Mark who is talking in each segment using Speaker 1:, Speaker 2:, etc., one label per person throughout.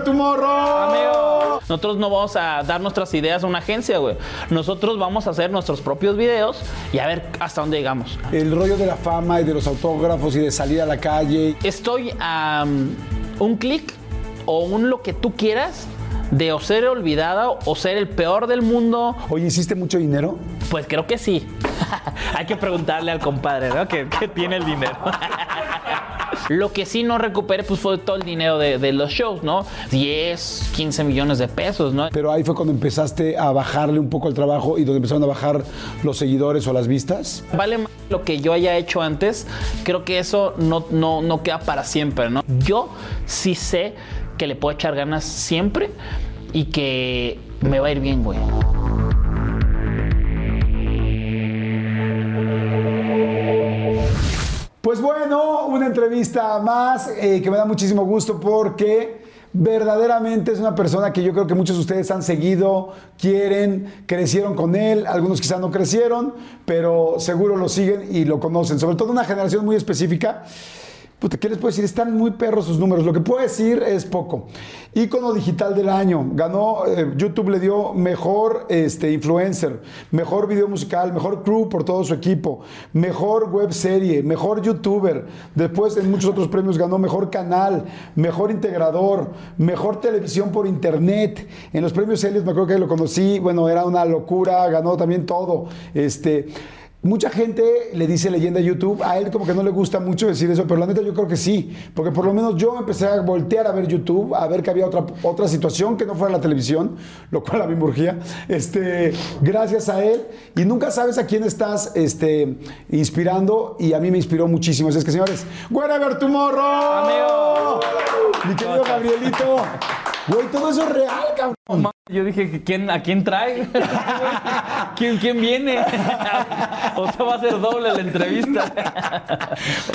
Speaker 1: Whatever Tomorrow.
Speaker 2: Amigo, nosotros no vamos a dar nuestras ideas a una agencia, güey. Nosotros vamos a hacer nuestros propios videos y a ver hasta dónde llegamos.
Speaker 1: El rollo de la fama y de los autógrafos y de salir a la calle.
Speaker 2: Estoy a um, un clic o un lo que tú quieras de o ser olvidado o ser el peor del mundo.
Speaker 1: Oye, ¿hiciste mucho dinero?
Speaker 2: Pues creo que sí. Hay que preguntarle al compadre, ¿no? Que, que tiene el dinero. Lo que sí no recuperé pues fue todo el dinero de, de, los shows, ¿no? 10, 15 millones de pesos, ¿no?
Speaker 1: Pero ahí fue cuando empezaste a bajarle un poco el trabajo y donde empezaron a bajar los seguidores o las vistas.
Speaker 2: Vale más lo que yo haya hecho antes, creo que eso no, no, no queda para siempre, ¿no? Yo sí sé que le puedo echar ganas siempre y que me va a ir bien, güey.
Speaker 1: Pues bueno, una entrevista más eh, que me da muchísimo gusto porque verdaderamente es una persona que yo creo que muchos de ustedes han seguido, quieren, crecieron con él, algunos quizás no crecieron, pero seguro lo siguen y lo conocen, sobre todo una generación muy específica. Puta, ¿qué les puedo decir? Están muy perros sus números. Lo que puedo decir es poco. Ícono digital del año. Ganó, eh, YouTube le dio mejor este, influencer, mejor video musical, mejor crew por todo su equipo, mejor web serie, mejor youtuber. Después en muchos otros premios ganó mejor canal, mejor integrador, mejor televisión por internet. En los premios Helios me acuerdo que lo conocí. Bueno, era una locura. Ganó también todo. Este. Mucha gente le dice leyenda YouTube, a él como que no le gusta mucho decir eso, pero la neta yo creo que sí, porque por lo menos yo empecé a voltear a ver YouTube, a ver que había otra, otra situación que no fuera la televisión, lo cual a mí me urgía, este, gracias a él, y nunca sabes a quién estás este, inspirando, y a mí me inspiró muchísimo. Así es que señores, wherever tomorrow,
Speaker 2: amigo,
Speaker 1: mi querido Gabrielito, güey, todo eso es real, cabrón.
Speaker 2: Yo dije, ¿quién, ¿a quién trae? ¿Quién, ¿Quién viene? o sea, va a ser doble la entrevista.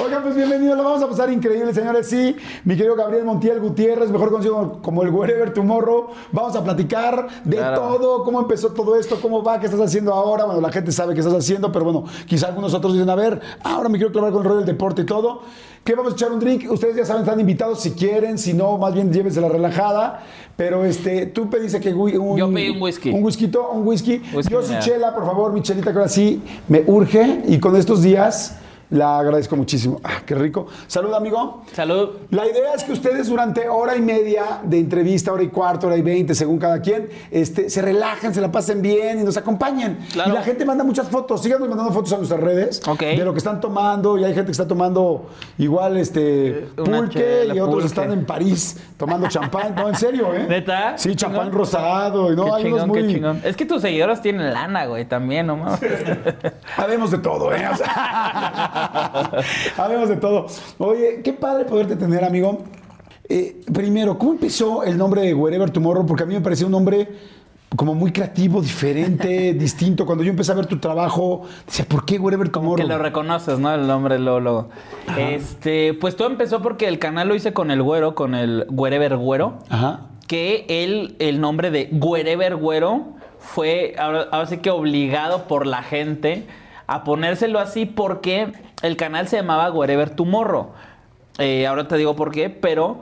Speaker 1: Oigan, pues bienvenido, lo vamos a pasar increíble, señores. Sí, mi querido Gabriel Montiel Gutiérrez, mejor conocido como el Wherever Tomorrow. Vamos a platicar de claro. todo, cómo empezó todo esto, cómo va, qué estás haciendo ahora. Bueno, la gente sabe qué estás haciendo, pero bueno, quizá algunos otros dicen, a ver, ahora me quiero clavar con el rollo del deporte y todo. ¿Qué vamos a echar un drink? Ustedes ya saben, están invitados si quieren, si no, más bien llévense la relajada. Pero este, tú pediste que un,
Speaker 2: Yo pedí un whisky.
Speaker 1: Un whisky, un whisky. whisky Yo sí, chela, por favor, mi chelita, que ahora sí me urge. Y con estos días la agradezco muchísimo. Ah, qué rico. Salud, amigo.
Speaker 2: Salud.
Speaker 1: La idea es que ustedes durante hora y media de entrevista, hora y cuarto, hora y veinte, según cada quien, este, se relajen, se la pasen bien y nos acompañen.
Speaker 2: Claro.
Speaker 1: Y la gente manda muchas fotos. Síganos mandando fotos a nuestras redes
Speaker 2: okay.
Speaker 1: de lo que están tomando. Y hay gente que está tomando igual este pulque chela, y otros
Speaker 2: pulque.
Speaker 1: están en París tomando champán. No, en serio, ¿eh?
Speaker 2: ¿Neta?
Speaker 1: Sí, champán rosado. Y no,
Speaker 2: qué
Speaker 1: hay
Speaker 2: chingón,
Speaker 1: unos muy...
Speaker 2: qué chingón. Es que tus seguidores tienen lana, güey, también, ¿no?
Speaker 1: Habemos de todo, ¿eh? O sea... Habemos de todo. Oye, qué padre poderte tener, amigo. Eh, primero, ¿cómo empezó el nombre de Wherever Tomorrow? Porque a mí me parecía un nombre como muy creativo, diferente, distinto. Cuando yo empecé a ver tu trabajo, decía, ¿por qué Wherever Tomorrow?
Speaker 2: Que lo reconoces, ¿no? El nombre Lolo. Este, pues todo empezó porque el canal lo hice con el güero, con el Wherever Güero.
Speaker 1: Ajá.
Speaker 2: Que él, el nombre de Wherever Güero fue ahora, ahora sí que obligado por la gente a ponérselo así porque el canal se llamaba Wherever Tomorrow. Eh, ahora te digo por qué, pero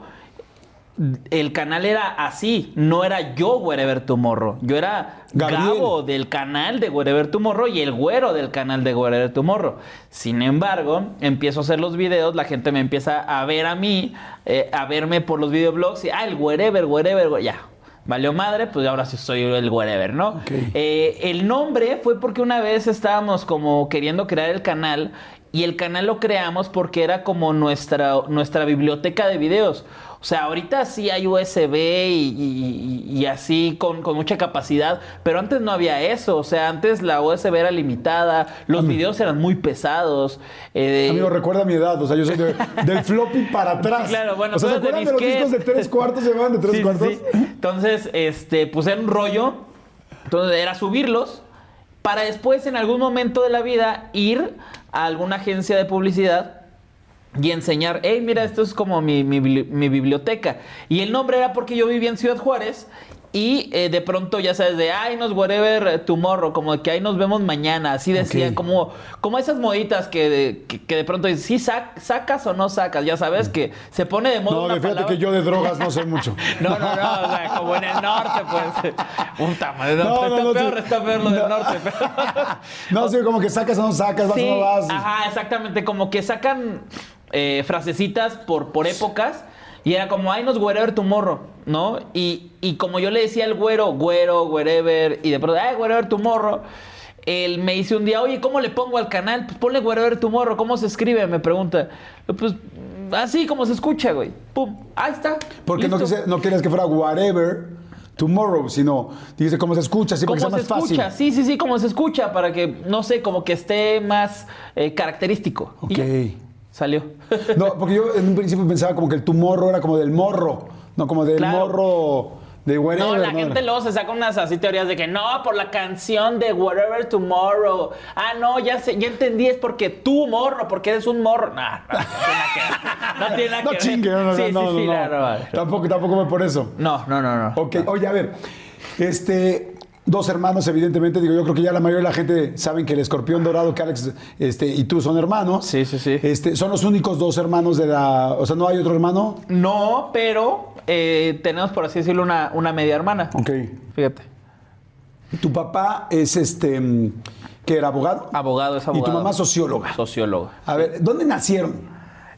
Speaker 2: el canal era así, no era yo Wherever Tomorrow. Yo era
Speaker 1: Gabriel.
Speaker 2: Gabo del canal de Wherever Tomorrow y el güero del canal de Wherever Tomorrow. Sin embargo, empiezo a hacer los videos, la gente me empieza a ver a mí, eh, a verme por los videoblogs y, ah, el Wherever, Wherever, whe- ya. Valió madre, pues ahora sí soy el wherever, ¿no? Eh, el nombre fue porque una vez estábamos como queriendo crear el canal y el canal lo creamos porque era como nuestra, nuestra biblioteca de videos. O sea, ahorita sí hay USB y, y- y así con, con mucha capacidad, pero antes no había eso. O sea, antes la USB era limitada, los videos eran muy pesados. eh,
Speaker 1: Amigo, recuerda mi edad, o sea, yo soy de- del floppy para atrás.
Speaker 2: Claro, bueno,
Speaker 1: o sea, ¿se acuerdan de los discos de tres cuartos? ¿Se de tres
Speaker 2: Sí, sí,
Speaker 1: cuartos?
Speaker 2: sí. Entonces, este, pues era un rollo. Entonces era subirlos para después, en algún momento de la vida, ir a alguna agencia de publicidad y enseñar, hey, mira, esto es como mi, mi mi biblioteca. Y el nombre era porque yo vivía en Ciudad Juárez y eh, de pronto, ya sabes, de, ay, nos whatever tomorrow, como que ahí nos vemos mañana, así decían,
Speaker 1: Ok.
Speaker 2: como, como esas moditas que de, que, que de pronto dices, sí, sac- sacas o no sacas, ya sabes, que se pone de moda
Speaker 1: No,
Speaker 2: una
Speaker 1: fíjate
Speaker 2: palabra.
Speaker 1: que yo de drogas no sé mucho.
Speaker 2: No, no, no, o sea, como en el norte, pues. Puta madre, No,
Speaker 1: no,
Speaker 2: está
Speaker 1: no,
Speaker 2: peor,
Speaker 1: sí.
Speaker 2: está peor lo del norte. pero-
Speaker 1: No, sí, como que sacas o no sacas, vas
Speaker 2: Sí,
Speaker 1: o no vas.
Speaker 2: ajá, exactamente, como que sacan eh, frasecitas por, por épocas. Y era como, ay, nos wherever tomorrow, ¿no? Y, y como yo le decía al güero, güero, wherever, y de pronto, ay, wherever tomorrow, él me dice un día, oye, ¿cómo le pongo al canal? Pues ponle wherever tomorrow, ¿cómo se escribe? Me pregunta. Pues así como se escucha, güey. Pum, ahí está.
Speaker 1: Porque no, quise- no querías que fuera whatever tomorrow, sino dice cómo se escucha, así sea
Speaker 2: ¿Cómo
Speaker 1: más
Speaker 2: se
Speaker 1: fácil.
Speaker 2: escucha? Sí, sí, sí, como se escucha, para que, no sé, como que esté más eh, característico.
Speaker 1: Ok.
Speaker 2: Salió.
Speaker 1: No, porque yo en un principio pensaba como que el tomorrow era como del morro, no como del
Speaker 2: Claro.
Speaker 1: morro de whatever.
Speaker 2: No, la gente luego se saca unas así teorías de que no, por la canción de Whatever Tomorrow. Ah, no, ya sé, ya entendí, es porque tú morro, porque eres un morro. Nah, no, no tiene nada que ver. No
Speaker 1: No chingue, no, no,
Speaker 2: sí,
Speaker 1: no,
Speaker 2: sí,
Speaker 1: no,
Speaker 2: sí,
Speaker 1: no.
Speaker 2: no, no.
Speaker 1: Tampoco, tampoco fue por eso.
Speaker 2: No, no, no, no.
Speaker 1: Ok, oye, a ver, este, dos hermanos, evidentemente, digo, yo creo que ya la mayoría de la gente saben que el escorpión dorado, que Alex este, y tú son hermanos.
Speaker 2: Sí, sí, sí.
Speaker 1: Este, son los únicos dos hermanos de la. O sea, no hay otro hermano.
Speaker 2: No, pero eh, tenemos, por así decirlo, una, una media hermana.
Speaker 1: Ok.
Speaker 2: Fíjate.
Speaker 1: Tu papá es este. que era abogado.
Speaker 2: Abogado es
Speaker 1: Y
Speaker 2: abogado.
Speaker 1: tu mamá socióloga.
Speaker 2: Socióloga.
Speaker 1: A ver, ¿dónde nacieron?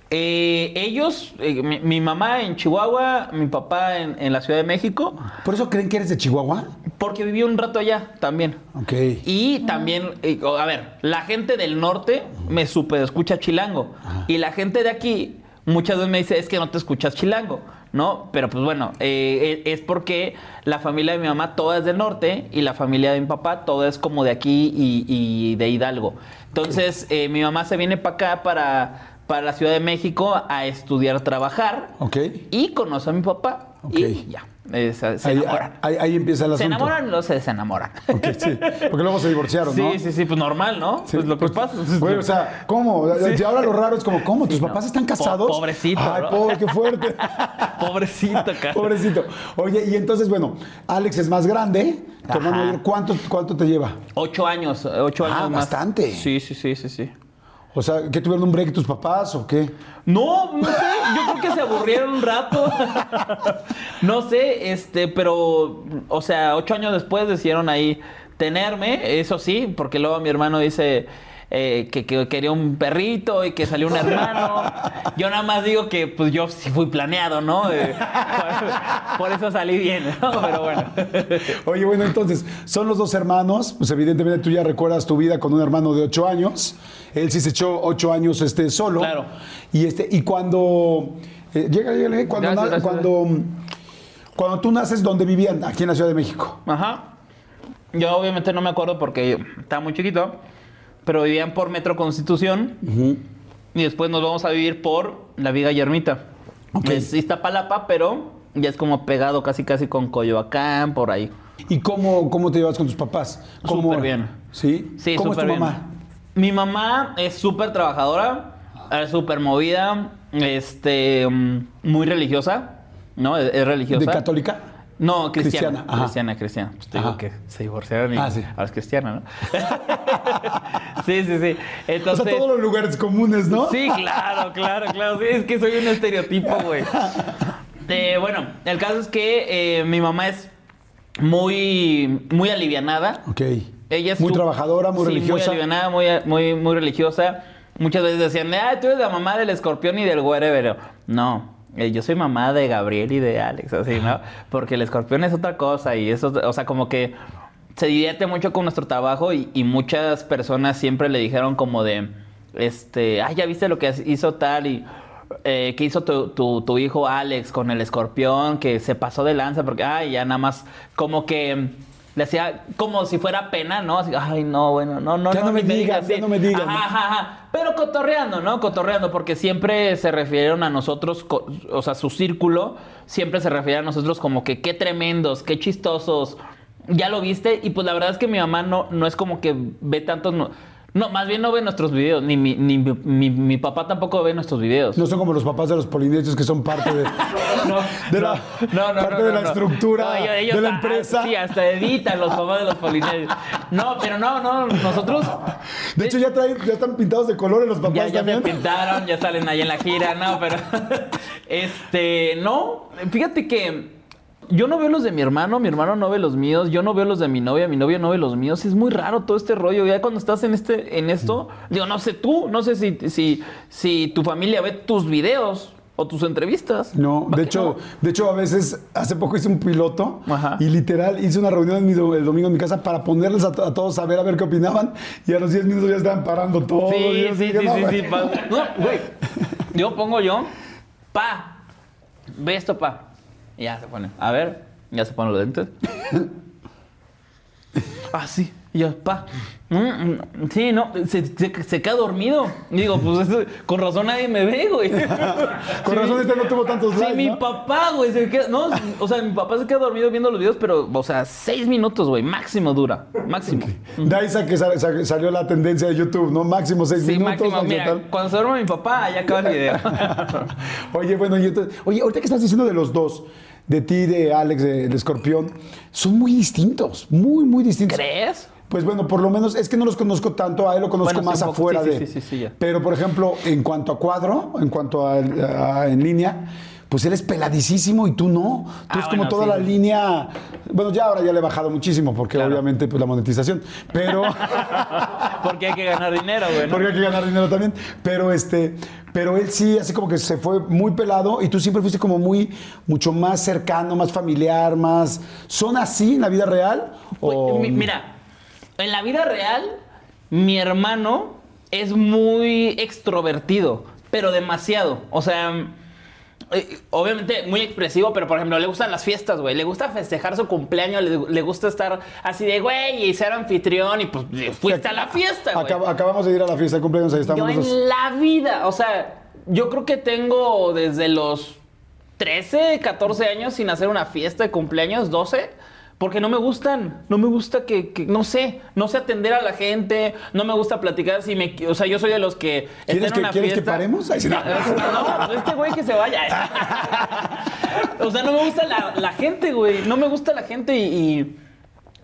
Speaker 2: Eh, ellos, eh, mi, mi mamá en Chihuahua, mi papá en, en la Ciudad de México,
Speaker 1: ¿Por eso creen que eres de Chihuahua?
Speaker 2: porque viví un rato allá también.
Speaker 1: Ok.
Speaker 2: Y también, eh, a ver, la gente del norte me super escucha chilango. Y la gente de aquí muchas veces me dice, es que no te escuchas chilango, ¿no? Pero pues bueno, es porque la familia de mi mamá toda es del norte y la familia de mi papá toda es como de aquí y, y de Hidalgo. Entonces, mi mamá se viene para acá, para, para la Ciudad de México, a estudiar, trabajar.
Speaker 1: Ok.
Speaker 2: Y conoce a mi papá.
Speaker 1: Ok.
Speaker 2: Y ya, se, se
Speaker 1: Ahí,
Speaker 2: enamoran.
Speaker 1: ahí- ahí empieza el
Speaker 2: Se
Speaker 1: asunto.
Speaker 2: enamoran y luego se desenamoran.
Speaker 1: Ok, sí. Porque luego se divorciaron,
Speaker 2: Sí,
Speaker 1: ¿no?
Speaker 2: sí, sí, pues normal, ¿no?
Speaker 1: Sí,
Speaker 2: pues lo que
Speaker 1: pues,
Speaker 2: pasa.
Speaker 1: Güey, o sea, ¿cómo? Y ahora lo raro es como, ¿cómo? ¿Tus
Speaker 2: Sí,
Speaker 1: papás
Speaker 2: no.
Speaker 1: están casados?
Speaker 2: Po- pobrecito,
Speaker 1: Ay,
Speaker 2: ¿no?
Speaker 1: pobre, qué fuerte.
Speaker 2: Pobrecito, cara.
Speaker 1: Pobrecito. Oye, y entonces, bueno, Alex es más grande. ¿cuánto, ¿cuánto te lleva?
Speaker 2: Ocho años, ocho
Speaker 1: Ah,
Speaker 2: años más.
Speaker 1: bastante.
Speaker 2: Sí, sí, sí, sí, sí.
Speaker 1: O sea, ¿qué tuvieron un break tus papás o qué?
Speaker 2: No, no sé, yo creo que se aburrieron un rato. no sé, este, pero, o sea, ocho años después decidieron ahí tenerme, eso sí, porque luego mi hermano dice eh, que, que quería un perrito y que salió un hermano. Yo nada más digo que, pues yo sí fui planeado, ¿no? Eh, por, por eso salí bien, ¿no? Pero bueno.
Speaker 1: Oye, bueno, entonces, son los dos hermanos. Pues evidentemente tú ya recuerdas tu vida con un hermano de ocho años. Él sí se echó ocho años este, solo.
Speaker 2: Claro.
Speaker 1: Y, este, y cuando... eh, llega, llega, cuando,
Speaker 2: Gracias,
Speaker 1: na-
Speaker 2: gracias.
Speaker 1: cuando, cuando tú naces, ¿dónde vivían? Aquí en la Ciudad de México.
Speaker 2: Ajá. Yo obviamente no me acuerdo porque estaba muy chiquito, pero vivían por Metro Constitución y después nos vamos a vivir por la Viga Yermita.
Speaker 1: Ok.
Speaker 2: Es Iztapalapa, pero ya es como pegado casi casi con Coyoacán, por ahí.
Speaker 1: ¿Y cómo, cómo te llevas con tus papás? ¿Cómo-
Speaker 2: Súper bien.
Speaker 1: ¿Sí?
Speaker 2: Sí,
Speaker 1: ¿Cómo es tu
Speaker 2: súper bien.
Speaker 1: mamá?
Speaker 2: Mi mamá es súper trabajadora, es súper movida, este, mm, muy religiosa, ¿no? Es, es religiosa.
Speaker 1: ¿De católica?
Speaker 2: No, cristiana.
Speaker 1: Cristiana.
Speaker 2: Cristiana, cristiana. Pues te digo
Speaker 1: Ajá.
Speaker 2: que se divorciaron y
Speaker 1: Ah, sí.
Speaker 2: ahora es cristiana, ¿no? sí, sí, sí.
Speaker 1: O
Speaker 2: Entonces.
Speaker 1: sea, todos los lugares comunes, ¿no?
Speaker 2: Sí, claro, claro, claro. Sí, es que soy un estereotipo, güey. Eh, bueno, el caso es que eh, mi mamá es muy, muy alivianada.
Speaker 1: Ok.
Speaker 2: Ella es
Speaker 1: muy
Speaker 2: su-
Speaker 1: trabajadora, muy
Speaker 2: sí,
Speaker 1: religiosa.
Speaker 2: Muy alivianada, muy, muy, muy religiosa. Muchas veces decían, ah, tú eres la mamá del escorpión y del wherever. No, eh, yo soy mamá de Gabriel y de Alex, así, ¿no? Porque el escorpión es otra cosa y eso, o sea, como que se divierte mucho con nuestro trabajo y, y muchas personas siempre le dijeron como de, este, ah, ya viste lo que hizo tal y... eh, que hizo tu, tu- tu hijo Alex con el escorpión, que se pasó de lanza, porque, ay, ya nada más, como que le hacía como si fuera pena, ¿no? Así, ay, no, bueno, no, no,
Speaker 1: Ya no me
Speaker 2: ni
Speaker 1: digas, ya no me digas,
Speaker 2: Ajá,
Speaker 1: ¿no?
Speaker 2: ajá, ajá. Pero cotorreando, ¿no? Cotorreando, porque siempre se refirieron a nosotros, o sea, su círculo, siempre se refiere a nosotros como que qué tremendos, qué chistosos. Ya lo viste, y pues la verdad es que mi mamá no, no es como que ve tantos. No, no, más bien no ve nuestros videos, ni mi, ni mi, mi- mi papá tampoco ve nuestros videos.
Speaker 1: No son como los papás de los polinesios que son parte de,
Speaker 2: No,
Speaker 1: de la,
Speaker 2: no, no,
Speaker 1: parte de la estructura
Speaker 2: No, ellos- ellos
Speaker 1: de la empresa.
Speaker 2: Sí, hasta editan los papás de los polinesios. No, pero no, no, nosotros.
Speaker 1: De hecho, ya, traen, ya están pintados de colores los papás
Speaker 2: Ya, ya
Speaker 1: también.
Speaker 2: pintaron, ya salen ahí en la gira, no, pero. Este, no, fíjate que. Yo no veo los de mi hermano, mi hermano no ve los míos, yo no veo los de mi novia, mi novia no ve los míos. Es muy raro todo este rollo. Ya cuando estás en este, en esto, digo, no sé tú, no sé si, si, si tu familia ve tus videos o tus entrevistas.
Speaker 1: No,
Speaker 2: ¿Va
Speaker 1: de hecho,
Speaker 2: no?
Speaker 1: de hecho, a veces, hace poco hice un piloto
Speaker 2: Ajá.
Speaker 1: y literal hice una reunión en mi do- el domingo en mi casa para ponerles a, to- a todos a ver a ver qué opinaban y a los 10 minutos ya estaban parando todo.
Speaker 2: Sí, sí, sí,
Speaker 1: no,
Speaker 2: sí,
Speaker 1: güey.
Speaker 2: sí, pa. No, güey. Yo pongo yo, pa, ve esto, pa. Y ya se pone. A ver, ya se ponen los lentes. ah, sí. Y yo, pa. Mm, mm, sí, no, se, se- se queda dormido. Y digo, pues eso- con razón nadie me ve, güey.
Speaker 1: Con razón este no tuvo tantos
Speaker 2: Sí,
Speaker 1: likes,
Speaker 2: mi
Speaker 1: ¿no?
Speaker 2: papá, güey, se queda. No, o sea, mi papá se queda dormido viendo los videos, pero, o sea, seis minutos, güey, máximo dura. Máximo.
Speaker 1: De ahí que sa- sa- salió la tendencia de YouTube, ¿no? Máximo 6
Speaker 2: Sí,
Speaker 1: minutos.
Speaker 2: máximo. Mira, cuando se duerme mi papá, ya acaba el video.
Speaker 1: Oye, bueno, y entonces, oye, ahorita que estás diciendo de los dos, de ti, de Alex, de, de Escorpión, son muy distintos, muy, muy distintos.
Speaker 2: ¿Crees?
Speaker 1: Pues bueno, por lo menos es que no los conozco tanto, a él lo conozco
Speaker 2: Bueno,
Speaker 1: más afuera
Speaker 2: sí,
Speaker 1: de.
Speaker 2: sí, sí, sí, ya.
Speaker 1: Pero por ejemplo, en cuanto a cuadro, en cuanto a, a- en línea, pues él es peladísimo y tú no. Tú
Speaker 2: Ah,
Speaker 1: es como toda
Speaker 2: sí.
Speaker 1: la línea. Bueno, ya ahora ya le he bajado muchísimo porque
Speaker 2: Claro.
Speaker 1: obviamente pues la monetización. Pero.
Speaker 2: Porque hay que ganar dinero, güey. ¿no?
Speaker 1: Porque hay que ganar dinero también. Pero este, pero él sí, así como que se fue muy pelado y tú siempre fuiste como muy, mucho más cercano, más familiar, más. ¿Son así en la vida real? O-
Speaker 2: mi- Mira, en la vida real, mi hermano es muy extrovertido, pero demasiado. O sea, obviamente muy expresivo, pero por ejemplo, le gustan las fiestas, güey. Le gusta festejar su cumpleaños, le, le gusta estar así de, güey, y ser anfitrión, y pues fuiste a la fiesta, güey.
Speaker 1: Acab- acabamos de ir a la fiesta de cumpleaños, ahí estamos
Speaker 2: Yo en la vida, o sea, yo creo que tengo desde los 13, 14 años sin hacer una fiesta de cumpleaños, 12, porque no me gustan, no me gusta que, que- no sé, no sé atender a la gente, no me gusta platicar, si me, o sea, yo soy de los que
Speaker 1: ¿Quieres que-
Speaker 2: una
Speaker 1: quieres que
Speaker 2: fiesta-
Speaker 1: paremos? Ay, sí, no.
Speaker 2: no, este güey que se vaya. o sea, no me gusta la, la gente, güey, no me gusta la gente y- y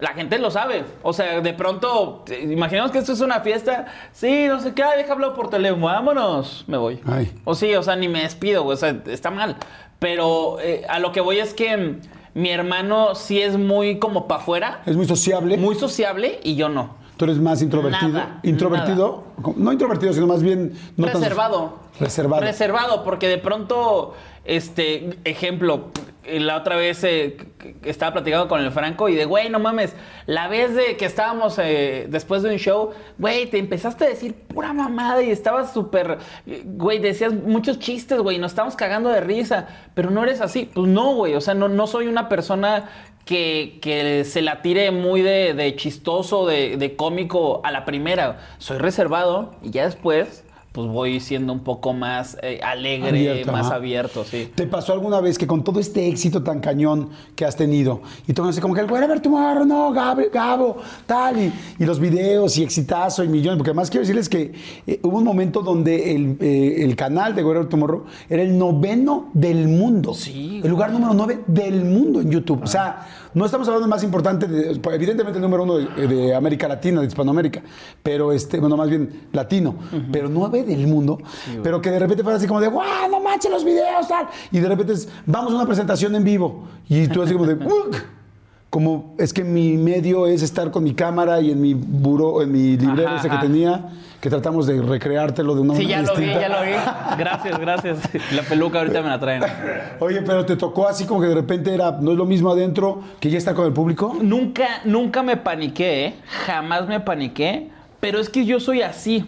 Speaker 2: la gente lo sabe. O sea, de pronto, eh, imaginemos que esto es una fiesta. Sí, no sé qué, deja hablar por teléfono, vámonos, me voy.
Speaker 1: Ay.
Speaker 2: O sí, o sea, ni me despido, güey, o sea, está mal. Pero eh, a lo que voy es que mi hermano sí es muy como para afuera,
Speaker 1: Es muy sociable.
Speaker 2: muy sociable y yo no.
Speaker 1: Tú eres más introvertido.
Speaker 2: Nada,
Speaker 1: introvertido. No introvertido, sino más bien. No tan-
Speaker 2: reservado.
Speaker 1: reservado.
Speaker 2: Reservado, porque de pronto, este, ejemplo, la otra vez eh, estaba platicando con el Franco y de, güey, no mames, la vez de que estábamos eh, después de un show, güey, te empezaste a decir pura mamada y estabas súper, güey, decías muchos chistes, güey, nos estamos cagando de risa, pero no eres así. Pues no, güey, o sea, no, no soy una persona que, que se la tire muy de, chistoso, de cómico a la primera. Soy reservado y ya después, pues voy siendo un poco más eh, alegre,
Speaker 1: Abierto,
Speaker 2: más
Speaker 1: ajá.
Speaker 2: abierto, sí.
Speaker 1: ¿Te pasó alguna vez que con todo este éxito tan cañón que has tenido, y tú así como que el güey, a ver tu morro, no, Gabo, Gabo, tal, y, y los videos, y exitazo, y millones, porque además quiero decirles que eh, hubo un momento donde el, eh, el canal de Güero Tomorrow era el noveno del mundo.
Speaker 2: Sí,
Speaker 1: El lugar número nueve del mundo en YouTube. O sea, no estamos hablando del más importante, de- evidentemente el número uno de, de América Latina, de Hispanoamérica, pero este, bueno, más bien latino, pero nueve del mundo, pero que de repente fuera así como de, ¡guau, no manches los videos, tal! Y de repente es, vamos a una presentación en vivo, y tú así como de. Como es que mi medio es estar con mi cámara y en mi buró, en mi librero
Speaker 2: Ajá,
Speaker 1: ese que
Speaker 2: ajá.
Speaker 1: tenía, que tratamos de recreártelo de una
Speaker 2: Sí,
Speaker 1: manera
Speaker 2: ya lo vi,
Speaker 1: distinta.
Speaker 2: ya lo vi. Gracias, gracias. La peluca ahorita me la traen.
Speaker 1: Oye, pero te tocó así como que de repente era, no es lo mismo adentro que ya está con el público.
Speaker 2: Nunca, nunca me paniqué, ¿eh? jamás me paniqué, pero es que yo soy así.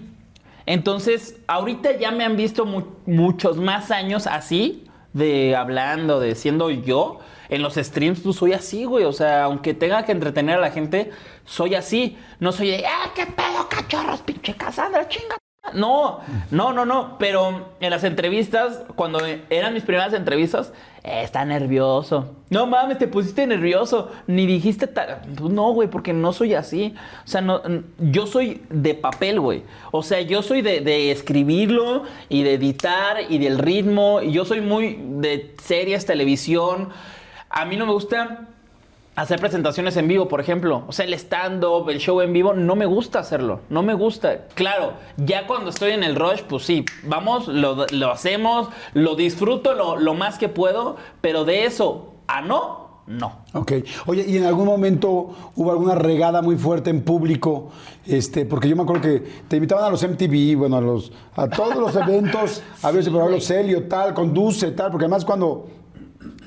Speaker 2: Entonces, ahorita ya me han visto mu- muchos más años así, de hablando, de siendo yo. En los streams, pues soy así, güey. O sea, aunque tenga que entretener a la gente, soy así. No soy de, ¡ah, qué pedo, cachorros, pinche Cassandra, chinga! No, no, no, no. Pero en las entrevistas, cuando eran mis primeras entrevistas, eh, está nervioso. No mames, te pusiste nervioso. Ni dijiste tal. Pues no, güey, porque no soy así. O sea, no, yo soy de papel, güey. O sea, yo soy de, de escribirlo y de editar y del ritmo. Y yo soy muy de series, televisión. A mí no me gusta hacer presentaciones en vivo, por ejemplo. O sea, el stand-up, el show en vivo, no me gusta hacerlo. No me gusta. Claro, ya cuando estoy en el rush, pues sí, vamos, lo, lo hacemos, lo disfruto lo, lo más que puedo, pero de eso a no, no.
Speaker 1: Ok. Oye, ¿y en algún momento hubo alguna regada muy fuerte en público? Este, porque yo me acuerdo que te invitaban a los MTV, bueno, a los a todos los eventos, a ver si por ejemplo Celio, tal, conduce, tal, porque además cuando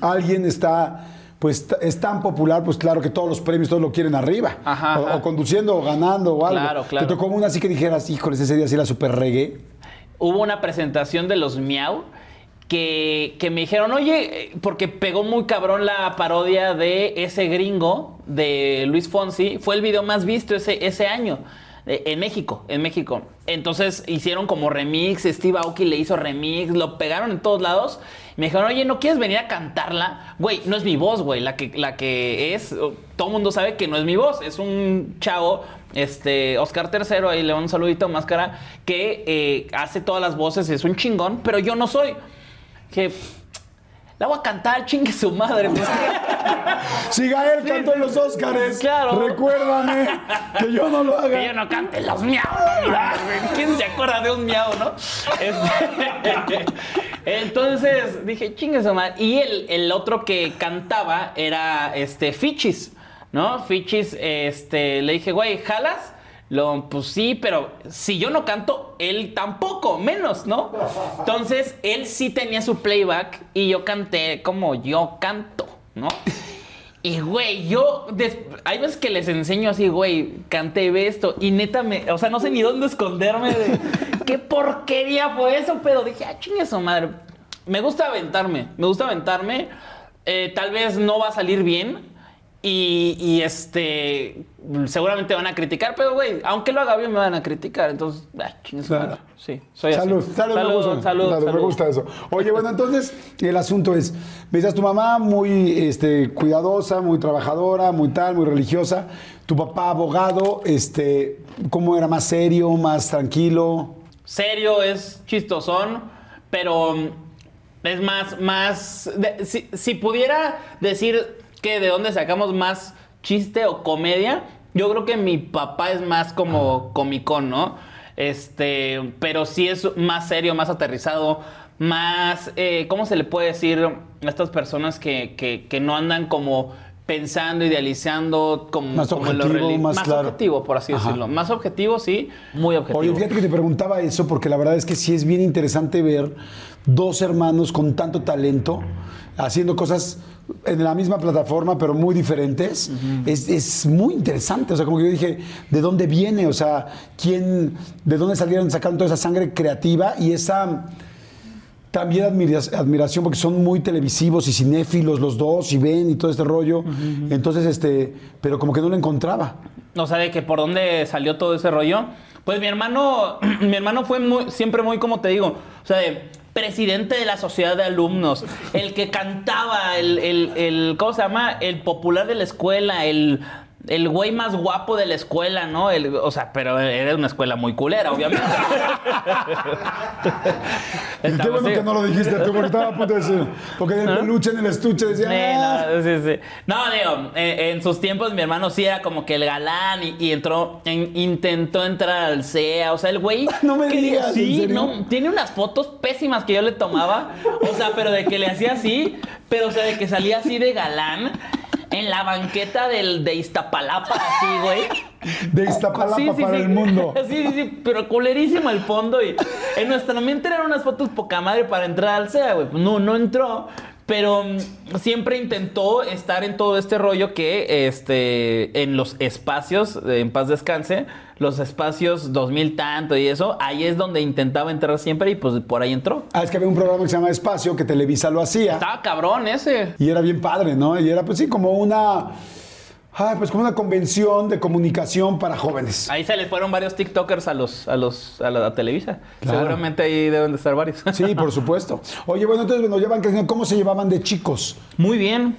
Speaker 1: alguien está pues es tan popular, pues claro que todos los premios todos lo quieren arriba.
Speaker 2: Ajá,
Speaker 1: o,
Speaker 2: ajá.
Speaker 1: o conduciendo o ganando o algo.
Speaker 2: Claro, claro.
Speaker 1: Te tocó una así que dijeras, híjoles, ese día sí la super regué.
Speaker 2: hubo una presentación de los Miau que, que me dijeron, oye, porque pegó muy cabrón la parodia de ese gringo de Luis Fonsi, fue el video más visto ese, ese año. eh, En México, en México. Entonces hicieron como remix, Steve Aoki le hizo remix, lo pegaron en todos lados. Me dijeron, oye, ¿no quieres venir a cantarla? Güey, no es mi voz, güey, la que, la que es. Todo el mundo sabe que no es mi voz. Es un chavo, este, Oscar III, ahí le un saludito, máscara, que eh, hace todas las voces, es un chingón, pero yo no soy. Que la voy a cantar, chingue su madre. pues,
Speaker 1: Si Gael cantó en los Óscares,
Speaker 2: Claro.
Speaker 1: recuérdame que yo no lo haga.
Speaker 2: que yo no cante los miau. ¿Quién se acuerda de un miau, no? Este, entonces dije, chingue su. Y el, el otro que cantaba era este Fichis, ¿no? Fichis, este, le dije, güey, ¿jalas? Lo, pues sí, pero si yo no canto, él tampoco, menos, ¿no? Entonces, él sí tenía su playback y yo canté como yo canto, ¿no? Y, güey, yo. Hay veces que les enseño así, güey, canté esto. Y neta, me. O sea, no sé ni dónde esconderme de. ¿Qué porquería fue eso? Pero dije, ah, chingue su madre. Me gusta aventarme. Me gusta aventarme. Eh, tal vez no va a salir bien. Y, y, este. Seguramente van a criticar. Pero, güey, aunque lo haga bien, me van a criticar. Entonces, ah, chingue su
Speaker 1: Claro.
Speaker 2: Sí, soy
Speaker 1: Salud,
Speaker 2: así.
Speaker 1: salud, me gusta,
Speaker 2: salud,
Speaker 1: salud, me
Speaker 2: salud.
Speaker 1: gusta eso. Oye, bueno, entonces el asunto es, me dices tu mamá muy este, cuidadosa, muy trabajadora, muy tal, muy religiosa. Tu papá abogado, este, ¿cómo era más serio, más tranquilo?
Speaker 2: serio, es chistosón, pero mm, es más, más, de- si, si pudiera decir que de dónde sacamos más chiste o comedia, yo creo que mi papá es más como comicón, ¿no? Este, pero sí es más serio, más aterrizado, más, eh, ¿cómo se le puede decir a estas personas que, que- que no andan como pensando, idealizando, como,
Speaker 1: Más
Speaker 2: como lo
Speaker 1: objetivo,
Speaker 2: reli-
Speaker 1: más claro.
Speaker 2: objetivo, por así
Speaker 1: Ajá.
Speaker 2: decirlo. Más objetivo, sí, muy objetivo.
Speaker 1: Oye, fíjate que te preguntaba eso porque la verdad es que sí es bien interesante ver dos hermanos con tanto talento haciendo cosas en la misma plataforma pero muy diferentes. es, es muy interesante, o sea, como que yo dije, ¿de dónde viene? O sea, ¿quién, de dónde salieron sacando toda esa sangre creativa y esa... También admira- admiración porque son muy televisivos y cinéfilos los dos y ven y todo este rollo. Entonces, este, pero como que no lo encontraba.
Speaker 2: O sea, de que por dónde salió todo ese rollo. Pues mi hermano, mi hermano fue muy, siempre muy, como te digo, o sea, de presidente de la sociedad de alumnos, el que cantaba, el, el, el- ¿cómo se llama? El popular de la escuela, el, el güey más guapo de la escuela, ¿no? El- o sea, pero era una escuela muy culera, obviamente.
Speaker 1: Y qué bueno que no lo dijiste tú, porque estaba a punto de decir. Porque en el peluche, en el estuche, decía.
Speaker 2: Sí,
Speaker 1: "Ah".
Speaker 2: no, sí, sí. No, digo, en, en sus tiempos mi hermano sí era como que el galán y, y entró, en- intentó entrar al CEA. O sea, el güey.
Speaker 1: No me
Speaker 2: que-
Speaker 1: digas, ¿en
Speaker 2: Sí, no, tiene unas fotos pésimas que yo le tomaba. O sea, pero de que le hacía así, pero o sea, de que salía así de galán en la banqueta del, de Iztapalapa, así, güey.
Speaker 1: De Iztapalapa
Speaker 2: Sí, sí,
Speaker 1: para
Speaker 2: sí.
Speaker 1: el mundo.
Speaker 2: Sí, sí, sí, pero culerísimo el fondo. Y en nuestra mente eran unas fotos poca madre para entrar al SEA, güey. No, no entró. Pero mm, siempre intentó estar en todo este rollo que este en los espacios, en paz descanse, los espacios 2000 tanto y eso, ahí es donde intentaba entrar siempre y pues por ahí entró.
Speaker 1: Ah, es que había un programa que se llama Espacio que Televisa lo hacía.
Speaker 2: Estaba cabrón ese.
Speaker 1: Y era bien padre, ¿no? Y era, pues sí, como una. Ay, pues como una convención de comunicación para jóvenes.
Speaker 2: Ahí se les fueron varios TikTokers a los a los a la a Televisa.
Speaker 1: Claro.
Speaker 2: Seguramente ahí deben de estar varios.
Speaker 1: Sí, por supuesto. Oye, bueno, entonces, bueno, ya van creciendo. ¿Cómo se llevaban de chicos?
Speaker 2: Muy bien.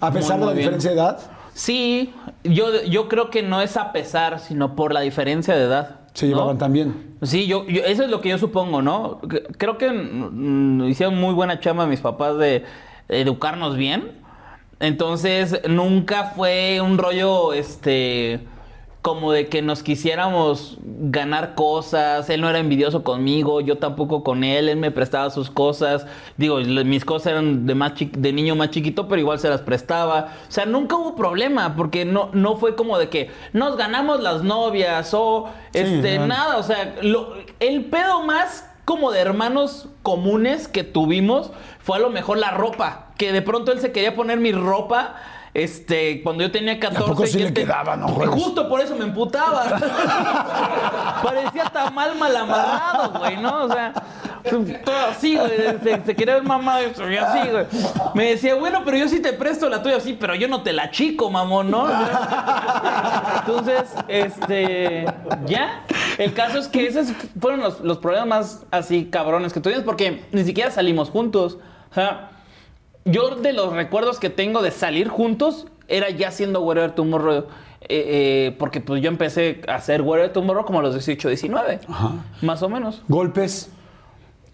Speaker 1: A pesar
Speaker 2: Muy,
Speaker 1: de la
Speaker 2: bien.
Speaker 1: diferencia de edad.
Speaker 2: Sí, yo, yo creo que no es a pesar, sino por la diferencia de edad.
Speaker 1: Se
Speaker 2: ¿no?
Speaker 1: llevaban también.
Speaker 2: Sí, yo, yo- eso es lo que yo supongo, ¿no? Creo que mm, hicieron muy buena chamba mis papás de educarnos bien. Entonces, nunca fue un rollo, este, como de que nos quisiéramos ganar cosas. Él no era envidioso conmigo, yo tampoco con él. Él me prestaba sus cosas. Digo, mis cosas eran de, más chi- de niño más chiquito, pero igual se las prestaba. O sea, nunca hubo problema, porque no, no fue como de que nos ganamos las novias o este, nada. O sea, lo- el pedo más como de hermanos comunes que tuvimos fue a lo mejor la ropa. Que de pronto él se quería poner mi ropa. Este, cuando yo tenía 14
Speaker 1: poco sí
Speaker 2: y él
Speaker 1: le
Speaker 2: te-
Speaker 1: quedaba, no
Speaker 2: Y
Speaker 1: juegues?
Speaker 2: Justo por eso me emputaba. Parecía tan mal mal amarrado, güey, ¿no? O sea, todo así, güey. Se, se quería ver mamá y así, güey. Me decía, bueno, pero yo sí te presto la tuya, sí, pero yo no te la chico, mamón, ¿no? Entonces, este, ya. El caso es que esos fueron los, los problemas más así cabrones que tuvimos porque ni siquiera salimos juntos. O sea, yo de los recuerdos que tengo de salir juntos era ya siendo Whatever Tomorrow. eh, eh, porque pues yo empecé a hacer Whatever Tomorrow como a los 18, 19. Más o menos.
Speaker 1: Golpes.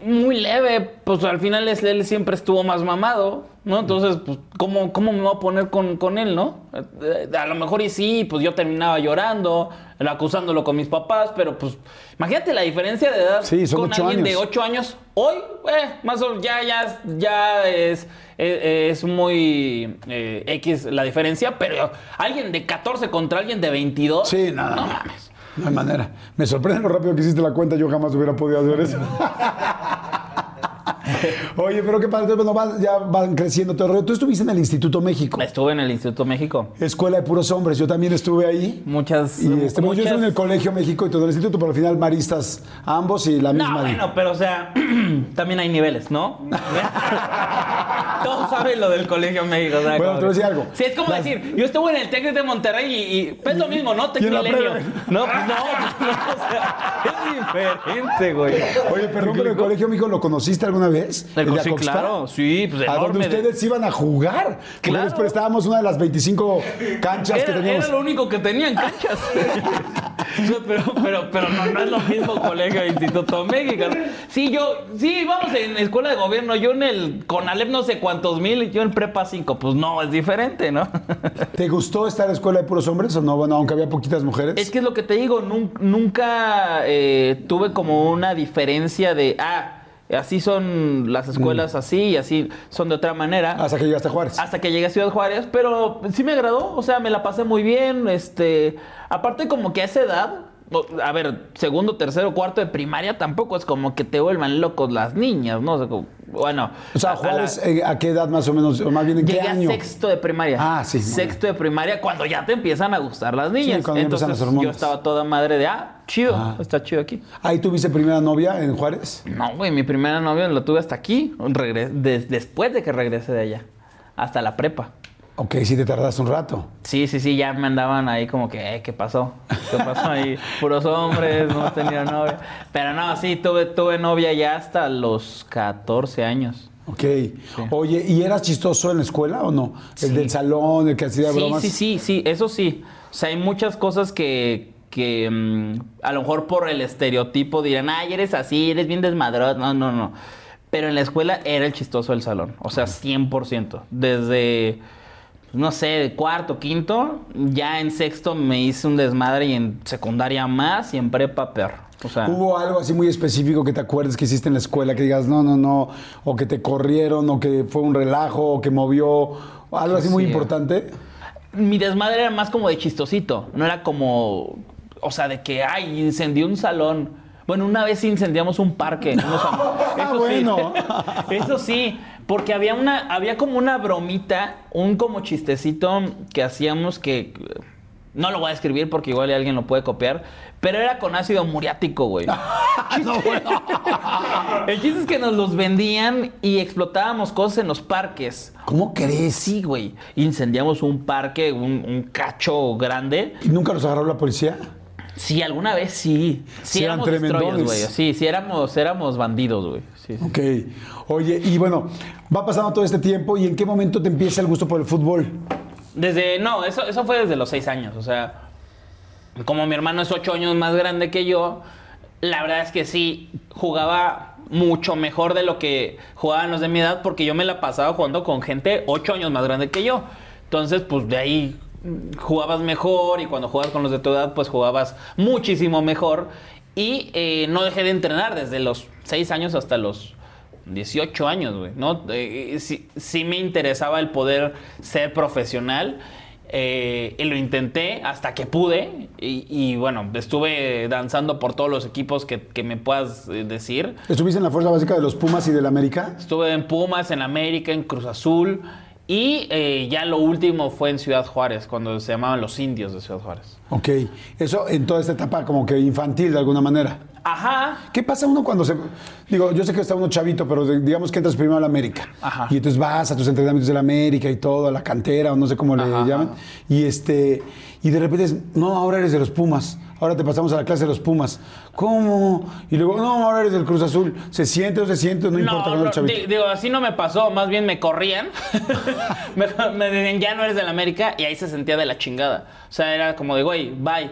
Speaker 2: Muy leve, pues al final él siempre estuvo más mamado, ¿no? Entonces, pues, ¿cómo, cómo me voy a poner con, con él, no? Eh, A lo mejor y sí, pues yo terminaba llorando, acusándolo con mis papás, pero pues, imagínate la diferencia de edad
Speaker 1: Sí, son
Speaker 2: con
Speaker 1: ocho
Speaker 2: alguien de
Speaker 1: años.
Speaker 2: 8 años. Hoy, eh, más o menos, ya, ya, ya es, es, es muy eh, X la diferencia, pero alguien de 14 contra alguien de 22.
Speaker 1: Sí, nada.
Speaker 2: No mames.
Speaker 1: No hay manera. Me sorprende lo rápido que hiciste la cuenta. Yo jamás hubiera podido hacer eso. Oye, pero qué padre. Bueno, ya van creciendo todo el rollo. Tú estuviste en el Instituto México.
Speaker 2: Estuve en el Instituto México.
Speaker 1: Escuela de puros hombres. Yo también estuve ahí.
Speaker 2: Muchas.
Speaker 1: Y este, bueno, yo estuve en el Colegio México y todo el instituto, pero al final maristas ambos y la
Speaker 2: No,
Speaker 1: misma.
Speaker 2: bueno, pero o sea, también hay niveles, ¿no? Todos saben lo del Colegio México. o sea,
Speaker 1: Bueno, te voy a decir algo.
Speaker 2: Sí, es como
Speaker 1: Las-
Speaker 2: decir, yo estuve en el Tec de Monterrey y, y es lo mismo, ¿no?
Speaker 1: Prepa.
Speaker 2: No, pues no, no, o sea, es diferente, güey.
Speaker 1: Oye, perdón, pero el Colegio México lo conociste alguna vez?
Speaker 2: El
Speaker 1: de
Speaker 2: sí, claro, sí, pues
Speaker 1: A donde
Speaker 2: enorme. de-
Speaker 1: ustedes iban a jugar. Porque
Speaker 2: Claro.
Speaker 1: les prestábamos una de las 25 canchas que
Speaker 2: Era,
Speaker 1: teníamos.
Speaker 2: era lo único que tenían canchas. Pero pero, pero no, no es lo mismo colegio e Instituto México. Sí, yo, sí, vamos en escuela de gobierno. Yo en el Conalep no sé cuántos mil y yo en prepa 5. Pues no, es diferente, ¿no?
Speaker 1: ¿Te gustó estar en escuela de puros hombres o no? Bueno, aunque había poquitas mujeres.
Speaker 2: Es que es lo que te digo, nun- nunca eh, tuve como una diferencia de, ah, así son las escuelas así y así son de otra manera.
Speaker 1: Hasta que llegaste a Juárez.
Speaker 2: Hasta que llegué a Ciudad Juárez, pero sí me agradó, o sea, me la pasé muy bien, este, aparte como que a esa edad, a ver, segundo, tercero, cuarto de primaria tampoco es como que te vuelvan locos las niñas, ¿no? O sea, como- bueno.
Speaker 1: O sea,
Speaker 2: a- a la-
Speaker 1: Juárez, eh, ¿a qué edad más o menos? O más bien, ¿en qué año?
Speaker 2: sexto de primaria.
Speaker 1: Ah, sí,
Speaker 2: Sexto de primaria, cuando ya te empiezan a gustar las niñas.
Speaker 1: cuando ya empiezan
Speaker 2: Entonces
Speaker 1: las
Speaker 2: yo estaba toda madre de, ah, chido,
Speaker 1: Ah.
Speaker 2: está chido aquí.
Speaker 1: ¿Ahí tuviste primera novia en Juárez?
Speaker 2: No, güey, mi primera novia la tuve hasta aquí, regre- después de que regresé de allá, hasta la prepa.
Speaker 1: Ok, sí te tardaste un rato.
Speaker 2: Sí, sí, sí, ya me andaban ahí como que, eh, ¿qué pasó? ¿Qué pasó ahí? Puros hombres, no tenía novia. Pero no, sí, tuve, tuve novia ya hasta los 14 años.
Speaker 1: Ok. Oye, ¿y eras chistoso en la escuela o no? El del salón, el que hacía
Speaker 2: Sí,
Speaker 1: bromas.
Speaker 2: sí, sí, sí, eso sí. O sea, hay muchas cosas que, que mm, a lo mejor por el estereotipo dirán, ay, eres así, eres bien desmadroso. No, no, no. Pero en la escuela era el chistoso del salón. O sea, 100%. Desde, no sé, de cuarto, quinto, ya en sexto me hice un desmadre y en secundaria más y en prepa peor. O sea,
Speaker 1: ¿Hubo algo así muy específico que te acuerdes que hiciste en la escuela que digas, no, no, no, o que te corrieron, o que fue un relajo, o que movió, algo así muy importante?
Speaker 2: mi desmadre era más como de chistosito. No era como, o sea, de que, ay, incendió un salón. Bueno, una vez incendiamos un parque. unos am- Eso
Speaker 1: bueno.
Speaker 2: sí. Eso sí. Porque había una, había como una bromita, un como chistecito que hacíamos que. No lo voy a escribir porque igual alguien lo puede copiar. Pero era con ácido muriático, güey. El chiste es que nos los vendían y explotábamos cosas en los parques.
Speaker 1: ¿Cómo crees?
Speaker 2: Sí, güey. Incendiamos un parque, un, un cacho grande.
Speaker 1: ¿Y nunca los agarró la policía?
Speaker 2: Sí, alguna vez sí. Sí,
Speaker 1: Sí, eran
Speaker 2: güey. Sí, sí, éramos, éramos bandidos, güey. Sí, sí.
Speaker 1: Ok. Oye, y bueno, va pasando todo este tiempo, ¿y en qué momento te empieza el gusto por el fútbol?
Speaker 2: Desde, no, eso, eso fue desde los seis años. O sea, como mi hermano es ocho años más grande que yo, la verdad es que sí, jugaba mucho mejor de lo que jugaban los de mi edad, porque yo me la pasaba jugando con gente ocho años más grande que yo. Entonces, pues de ahí jugabas mejor y cuando jugabas con los de tu edad, pues jugabas muchísimo mejor. Y eh, no dejé de entrenar desde los seis años hasta los 18 años, güey, ¿no? Eh, sí, sí me interesaba el poder ser profesional. eh, y lo intenté hasta que pude. Y, y, bueno, estuve danzando por todos los equipos que, que me puedas eh, decir.
Speaker 1: ¿Estuviste en la fuerza básica de los Pumas y del América?
Speaker 2: Estuve en Pumas, en América, en Cruz Azul. Y eh, ya lo último fue en Ciudad Juárez, cuando se llamaban los indios de Ciudad Juárez.
Speaker 1: Ok. Eso en toda esta etapa como que infantil de alguna manera.
Speaker 2: Ajá.
Speaker 1: ¿Qué pasa uno cuando se... Digo, yo sé que está uno chavito, pero digamos que entras primero a la América.
Speaker 2: Ajá.
Speaker 1: Y entonces vas a tus entrenamientos de la América y todo, a la cantera, o no sé cómo le
Speaker 2: Ajá,
Speaker 1: llaman.
Speaker 2: ajá.
Speaker 1: Y este... Y de repente es, no, ahora eres de los Pumas. Ahora te pasamos a la clase de los Pumas. ¿Cómo? Y luego, no, ahora eres del Cruz Azul. ¿Se siente o se siente? No, importa
Speaker 2: no, di- digo, así no me pasó, más bien me corrían. me, me decían, ya no eres del América, y ahí se sentía de la chingada. O sea, era como de, güey, bye.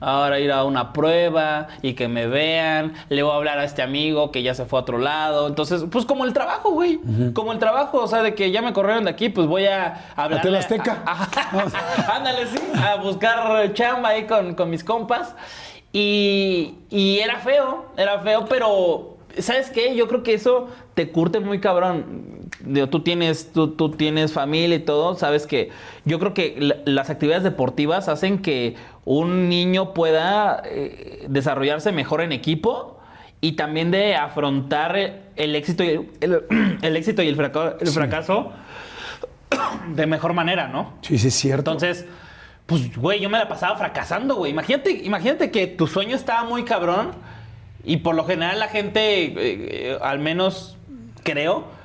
Speaker 2: Ahora ir a una prueba y que me vean, le voy a hablar a este amigo que ya se fue a otro lado. Entonces, pues como el trabajo, güey. Como el trabajo, o sea, de que ya me corrieron de aquí, pues voy a hablar.
Speaker 1: TV Azteca.
Speaker 2: Ándale, sí, a buscar chamba ahí con, con mis compas. Y, y era feo, era feo, pero ¿sabes qué? Yo creo que eso te curte muy cabrón. Digo, tú tienes, tú, tú tienes familia y todo, sabes que yo creo que la- las actividades deportivas hacen que un niño pueda eh, desarrollarse mejor en equipo y también de afrontar el éxito y el, el- el éxito y el, fraca- el fracaso de mejor manera, ¿no?
Speaker 1: Sí, sí, es cierto.
Speaker 2: Entonces, pues, güey, yo me la pasaba fracasando, güey. Imagínate, imagínate que tu sueño estaba muy cabrón y por lo general la gente, eh, eh, al menos creo,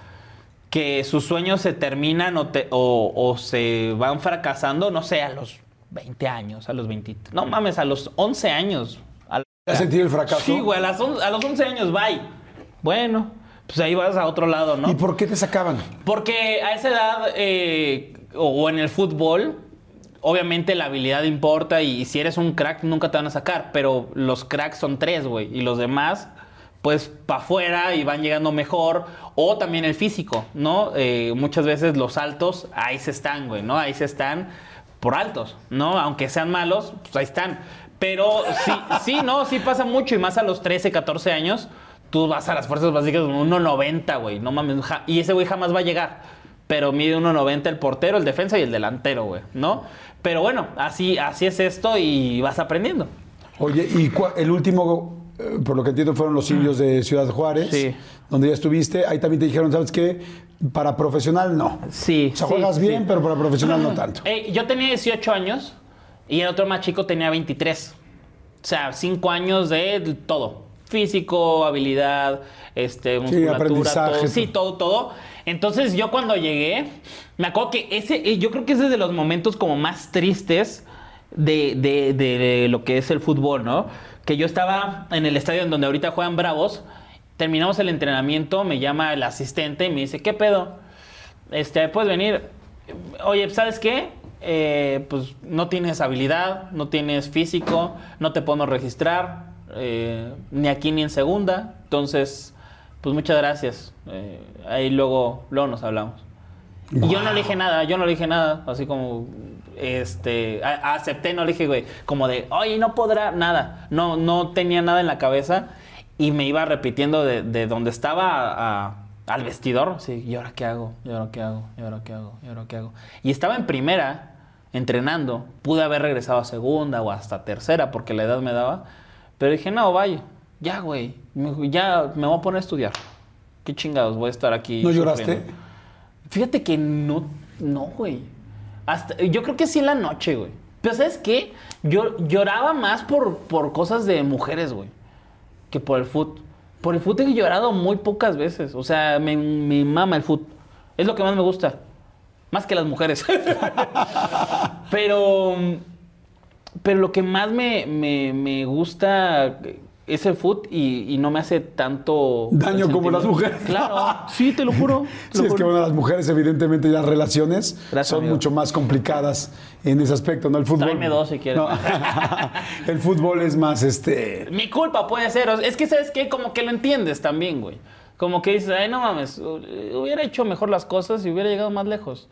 Speaker 2: que sus sueños se terminan o, te- o- o se van fracasando, no sé, a los 20 años, a los 20... No mames, a los 11 años. La-
Speaker 1: ¿Has sentido el fracaso?
Speaker 2: Sí, güey, a, las on- a los 11 años, bye. Bueno, pues ahí vas a otro lado, ¿no?
Speaker 1: ¿Y por qué te sacaban?
Speaker 2: Porque a esa edad, eh, o, o en el fútbol, obviamente la habilidad importa y, si eres un crack nunca te van a sacar, pero los cracks son tres, güey, y los demás, pues para afuera y van llegando mejor, o también el físico, ¿no? Eh, muchas veces los altos, ahí se están, güey, ¿no? Ahí se están por altos, ¿no? Aunque sean malos, pues ahí están. Pero sí, sí, no, sí pasa mucho y más a los 13, 14 años. Tú vas a las fuerzas básicas con 1.90, güey. No mames. y ese güey jamás va a llegar. Pero mide 1.90 el portero, el defensa y el delantero, güey. ¿No? Pero bueno, así, así es esto y vas aprendiendo.
Speaker 1: Oye, y el último, por lo que entiendo, fueron los indios de Ciudad Juárez,
Speaker 2: Sí.
Speaker 1: donde ya estuviste. Ahí también te dijeron, ¿sabes qué? Para profesional no.
Speaker 2: Sí.
Speaker 1: O sea,
Speaker 2: sí,
Speaker 1: juegas
Speaker 2: sí.
Speaker 1: bien, pero para profesional no tanto.
Speaker 2: Eh, yo tenía 18 años y el otro más chico tenía 23. O sea, 5 años de todo. Físico, habilidad, este, musculatura,
Speaker 1: aprendizaje,
Speaker 2: todo. Sí,
Speaker 1: todo.
Speaker 2: todo, todo. Entonces yo cuando llegué, me acuerdo que ese, eh, yo creo que ese es de los momentos como más tristes de, de- de- de lo que es el fútbol, ¿no? Que yo estaba en el estadio en donde ahorita juegan Bravos. terminamos el entrenamiento, me llama el asistente y me dice, ¿qué pedo? Este, ¿puedes venir? Oye, ¿sabes qué? Eh, pues no tienes habilidad, no tienes físico, no te podemos registrar, eh, ni aquí ni en segunda. Entonces, pues muchas gracias. Eh, ahí luego, luego nos hablamos. Y yo no le dije nada, yo no le dije nada, así como, este, a- acepté, no le dije, güey, como de, oye, no podrá, nada, no, no tenía nada en la cabeza y me iba repitiendo de, de donde estaba a- a- al vestidor, sí, ¿y ahora qué hago? ¿Y ahora qué hago? ¿Y ahora qué hago? ¿Y ahora qué hago? Y estaba en primera, entrenando, pude haber regresado a segunda o hasta tercera porque la edad me daba, pero dije, no, vaya, ya, güey, ya me voy a poner a estudiar. ¿Qué chingados? Voy a estar aquí.
Speaker 3: ¿No lloraste?
Speaker 2: sufriendo. Fíjate que no, no, güey. Hasta, yo creo que sí en la noche, güey. Pero ¿sabes qué? Yo lloraba más por, por cosas de mujeres, güey, que por el fútbol. Por el fútbol he llorado muy pocas veces. O sea, me, me mama el fútbol. Es lo que más me gusta. Más que las mujeres. pero, pero lo que más me, me, me gusta es el fútbol y, y no me hace tanto
Speaker 3: Daño como las mujeres.
Speaker 2: Claro, sí, te lo juro. te
Speaker 3: Sí,
Speaker 2: lo
Speaker 3: es que bueno, las mujeres evidentemente las relaciones
Speaker 2: Gracias,
Speaker 3: son
Speaker 2: amigo.
Speaker 3: mucho más complicadas en ese aspecto, ¿no? El fútbol.
Speaker 2: Tráeme dos si quieres.
Speaker 3: No. el fútbol es más este.
Speaker 2: Mi culpa puede ser. Es que, ¿sabes qué? Como que lo entiendes también, güey. Como que dices, ay, no mames, hu- hubiera hecho mejor las cosas y hubiera llegado más lejos.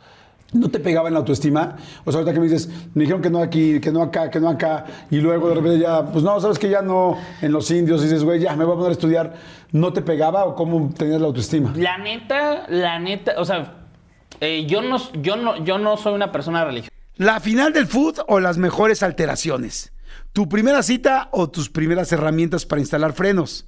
Speaker 3: ¿No te pegaba en la autoestima? O sea, ahorita que me dices, me dijeron que no aquí, que no acá, que no acá, y luego de repente ya, pues no, sabes que ya no en los indios, y dices, güey, ya me voy a poner a estudiar. ¿No te pegaba o cómo tenías la autoestima?
Speaker 2: La neta, la neta, o sea, eh, yo, no, yo, no, yo no soy una persona religiosa.
Speaker 1: La final del food o las mejores alteraciones. Tu primera cita o tus primeras herramientas para instalar frenos.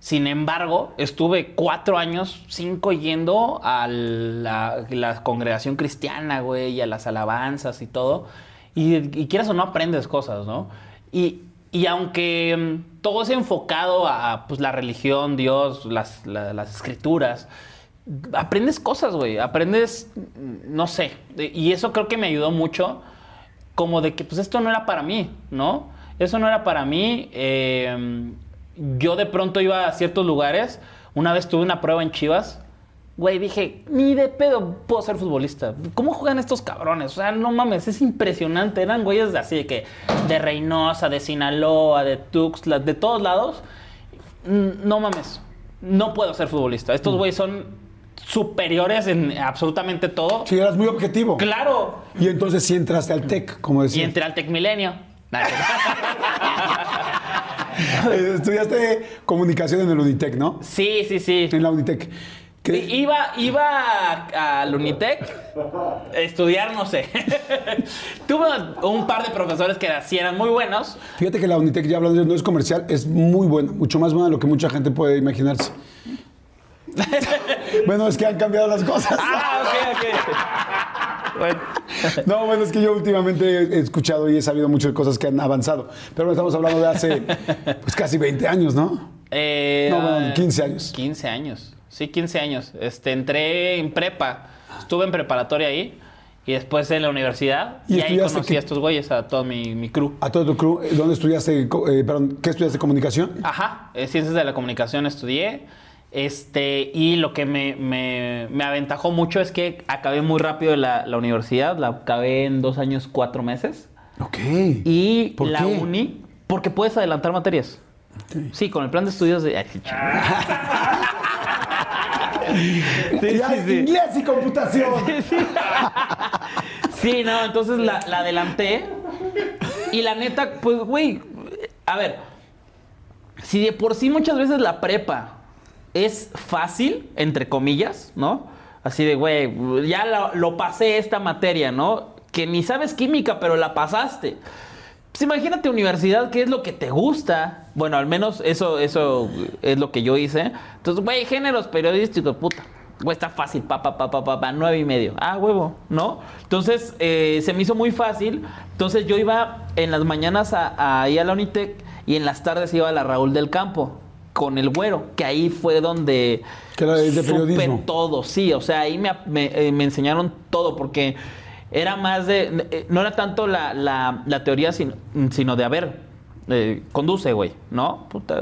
Speaker 2: Sin embargo, estuve cuatro años, cinco yendo a la, congregación cristiana, güey, y a las alabanzas y todo. Y, quieras o no, aprendes cosas, ¿no? Y, y aunque mm, todo es enfocado a pues, la religión, Dios, las, la- las escrituras, aprendes cosas, güey. Aprendes, mm, no sé. Y eso creo que me ayudó mucho como de que pues esto no era para mí, ¿no? Eso no era para mí. Eh, yo de pronto iba a ciertos lugares. Una vez tuve una prueba en Chivas. Güey, dije, ni de pedo puedo ser futbolista. ¿Cómo juegan estos cabrones? O sea, no mames, es impresionante. Eran güeyes de así de que de Reynosa, de Sinaloa, de Tuxtla, de todos lados. Mm, No mames, no puedo ser futbolista. Estos güeyes son superiores en absolutamente todo.
Speaker 3: Sí, eras muy objetivo.
Speaker 2: Claro,
Speaker 3: Y entonces sí entraste al TEC, como
Speaker 2: y
Speaker 3: decía.
Speaker 2: entré al Tec Milenio.
Speaker 3: Estudiaste comunicación en el Unitec, ¿no?
Speaker 2: Sí, sí, sí.
Speaker 3: En la Unitec. ¿Qué-
Speaker 2: Iba, iba al Unitec a estudiar, no sé. Tuve un par de profesores que sí eran muy buenos.
Speaker 3: Fíjate que la Unitec, ya hablando, no es comercial, es muy buena, mucho más buena de lo que mucha gente puede imaginarse.
Speaker 1: Bueno, es que han cambiado las cosas.
Speaker 2: Ah, ok, ok. Bueno.
Speaker 1: No, bueno, es que yo últimamente he escuchado y he sabido muchas cosas que han avanzado. Pero estamos hablando de hace pues casi 20 años, ¿no?
Speaker 2: Eh,
Speaker 1: No, bueno, 15 años.
Speaker 2: 15 años. Sí, 15 años. Este, entré en prepa. Estuve en preparatoria ahí. Y después en la universidad.
Speaker 1: ¿Y
Speaker 2: Y, ahí conocí a estos güeyes, a todo mi, mi crew.
Speaker 1: A todo tu crew, ¿dónde estudiaste? eh, perdón, ¿qué estudiaste? ¿Comunicación?
Speaker 2: Ajá, eh, ciencias de la comunicación estudié. Este, y lo que me, me- me aventajó mucho es que acabé muy rápido la, la universidad. La acabé en dos años, cuatro meses.
Speaker 1: Ok.
Speaker 2: Y
Speaker 1: ¿Por
Speaker 2: la
Speaker 1: qué?
Speaker 2: uni, porque puedes adelantar materias. Sí, con el plan de estudios de. Sí,
Speaker 1: Ya,
Speaker 2: sí, sí.
Speaker 1: Inglés y computación.
Speaker 2: Sí, no, entonces la, la adelanté. Y la neta, pues, güey, a ver, si de por sí muchas veces la prepa es fácil, entre comillas, ¿no? Así de, güey, ya lo, lo pasé esta materia, ¿no? Que ni sabes química, pero la pasaste. Pues imagínate universidad, ¿qué es lo que te gusta? Bueno, al menos eso, eso es lo que yo hice. Entonces, güey, géneros periodísticos, puta. Güey, está fácil, pa, pa, pa, pa, pa, nueve y medio. Ah, huevo, ¿no? Entonces, eh, se me hizo muy fácil. Entonces, yo iba en las mañanas a, a- a la Unitec y en las tardes iba a la Raúl del Campo con el güero, que ahí fue donde
Speaker 1: Que era de
Speaker 2: supe
Speaker 1: periodismo.
Speaker 2: todo, sí, o sea, ahí me, me- eh, me enseñaron todo porque era más de, eh, no era tanto la, la- la teoría, sino, sino de, a ver, eh, conduce, güey, ¿no? Puta,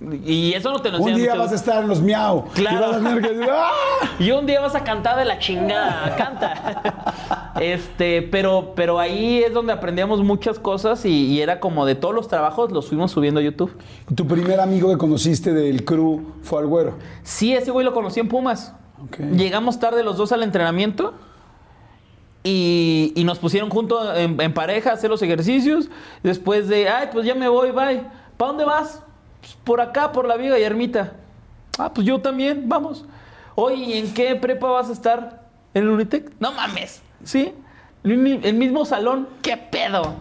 Speaker 2: y eso no te lo
Speaker 1: Un día vas a estar en los miau.
Speaker 2: Claro.
Speaker 1: Y vas a tener que decir, ¡ah!
Speaker 2: y un día vas a cantar de la chingada, canta. Este, pero, pero ahí es donde aprendíamos muchas cosas y, y era como de todos los trabajos los fuimos subiendo a YouTube.
Speaker 1: Tu primer amigo que conociste del crew fue al güero.
Speaker 2: Sí, ese güey lo conocí en Pumas. Llegamos tarde los dos al entrenamiento y, y nos pusieron juntos en, en pareja a hacer los ejercicios. Después de, ay, pues ya me voy, bye. ¿Para dónde vas? "Pues por acá, por la Viga y Ermita. Ah, pues yo también, vamos. Oye, ¿y en qué prepa vas a estar? ¿En el? No mames, ¿sí? El mi- el mismo salón, ¿qué pedo?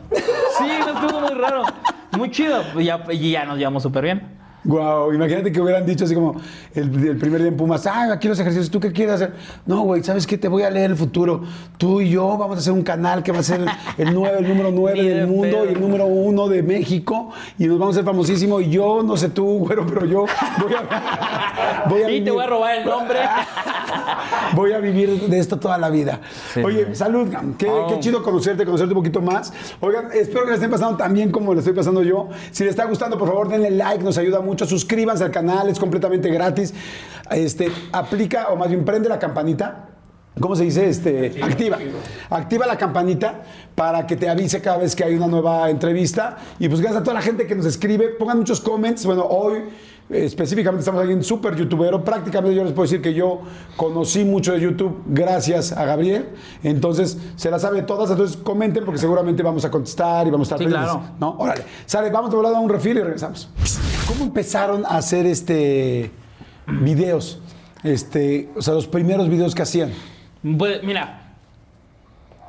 Speaker 2: Sí, no estuvo muy raro. Muy chido. Y ya, ya nos llevamos súper bien.
Speaker 1: Wow, imagínate que hubieran dicho así como el, el primer día en Pumas, ah, aquí los ejercicios, ¿tú qué quieres hacer? No, güey, ¿sabes qué? Te voy a leer el futuro. Tú y yo vamos a hacer un canal que va a ser el, nueve, el número 9
Speaker 2: Ni de
Speaker 1: del mundo
Speaker 2: pedo.
Speaker 1: y el número uno de México y nos vamos a hacer famosísimos. Y yo, no sé tú, güero, pero yo voy a, voy a
Speaker 2: Y te voy a robar el nombre.
Speaker 1: Voy a vivir de esto toda la vida.
Speaker 2: Sí.
Speaker 1: Oye, salud, qué,
Speaker 2: Oh.
Speaker 1: qué chido conocerte, conocerte un poquito más. Oigan, espero que le estén pasando tan bien como le estoy pasando yo. Si les está gustando, por favor, denle like, nos ayuda mucho. Suscríbanse al canal, es completamente gratis. Este, aplica, o más bien prende la campanita. ¿Cómo se dice? Este, activa. Activa la campanita para que te avise cada vez que hay una nueva entrevista. Y pues gracias a toda la gente que nos escribe. Pongan muchos comments. Bueno, hoy específicamente estamos aquí en Super Youtubero. Prácticamente yo les puedo decir que yo conocí mucho de YouTube gracias a Gabriel. Entonces, se las sabe todas. Entonces, comenten porque seguramente vamos a contestar y vamos a estar
Speaker 2: Sí, claro.
Speaker 1: ¿No? Órale. Sale, vamos de volada a un refil y regresamos. ¿Cómo empezaron a hacer este videos? Este, o sea, los primeros videos que hacían.
Speaker 2: Pues mira,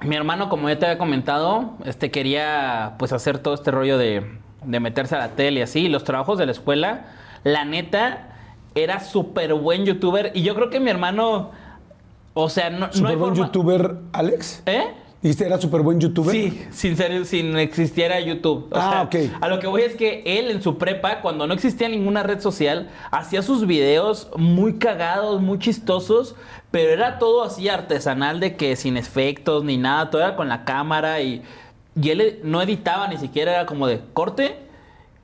Speaker 2: mi hermano, como ya te había comentado, este quería pues hacer todo este rollo de, de meterse a la tele y así. Y los trabajos de la escuela, la neta, era súper buen youtuber. Y yo creo que mi hermano, o sea, no, no
Speaker 1: Súper
Speaker 2: hay
Speaker 1: buen
Speaker 2: forma-
Speaker 1: youtuber, Alex.
Speaker 2: ¿Eh?
Speaker 1: ¿Dijiste era súper buen youtuber?
Speaker 2: Sí, sin, ser, sin existiera YouTube. O
Speaker 1: Ah,
Speaker 2: sea,
Speaker 1: ok.
Speaker 2: A lo que voy es que él en su prepa, cuando no existía ninguna red social, hacía sus videos muy cagados, muy chistosos, pero era todo así artesanal de que sin efectos ni nada, todo era con la cámara y, y él no editaba ni siquiera, era como de corte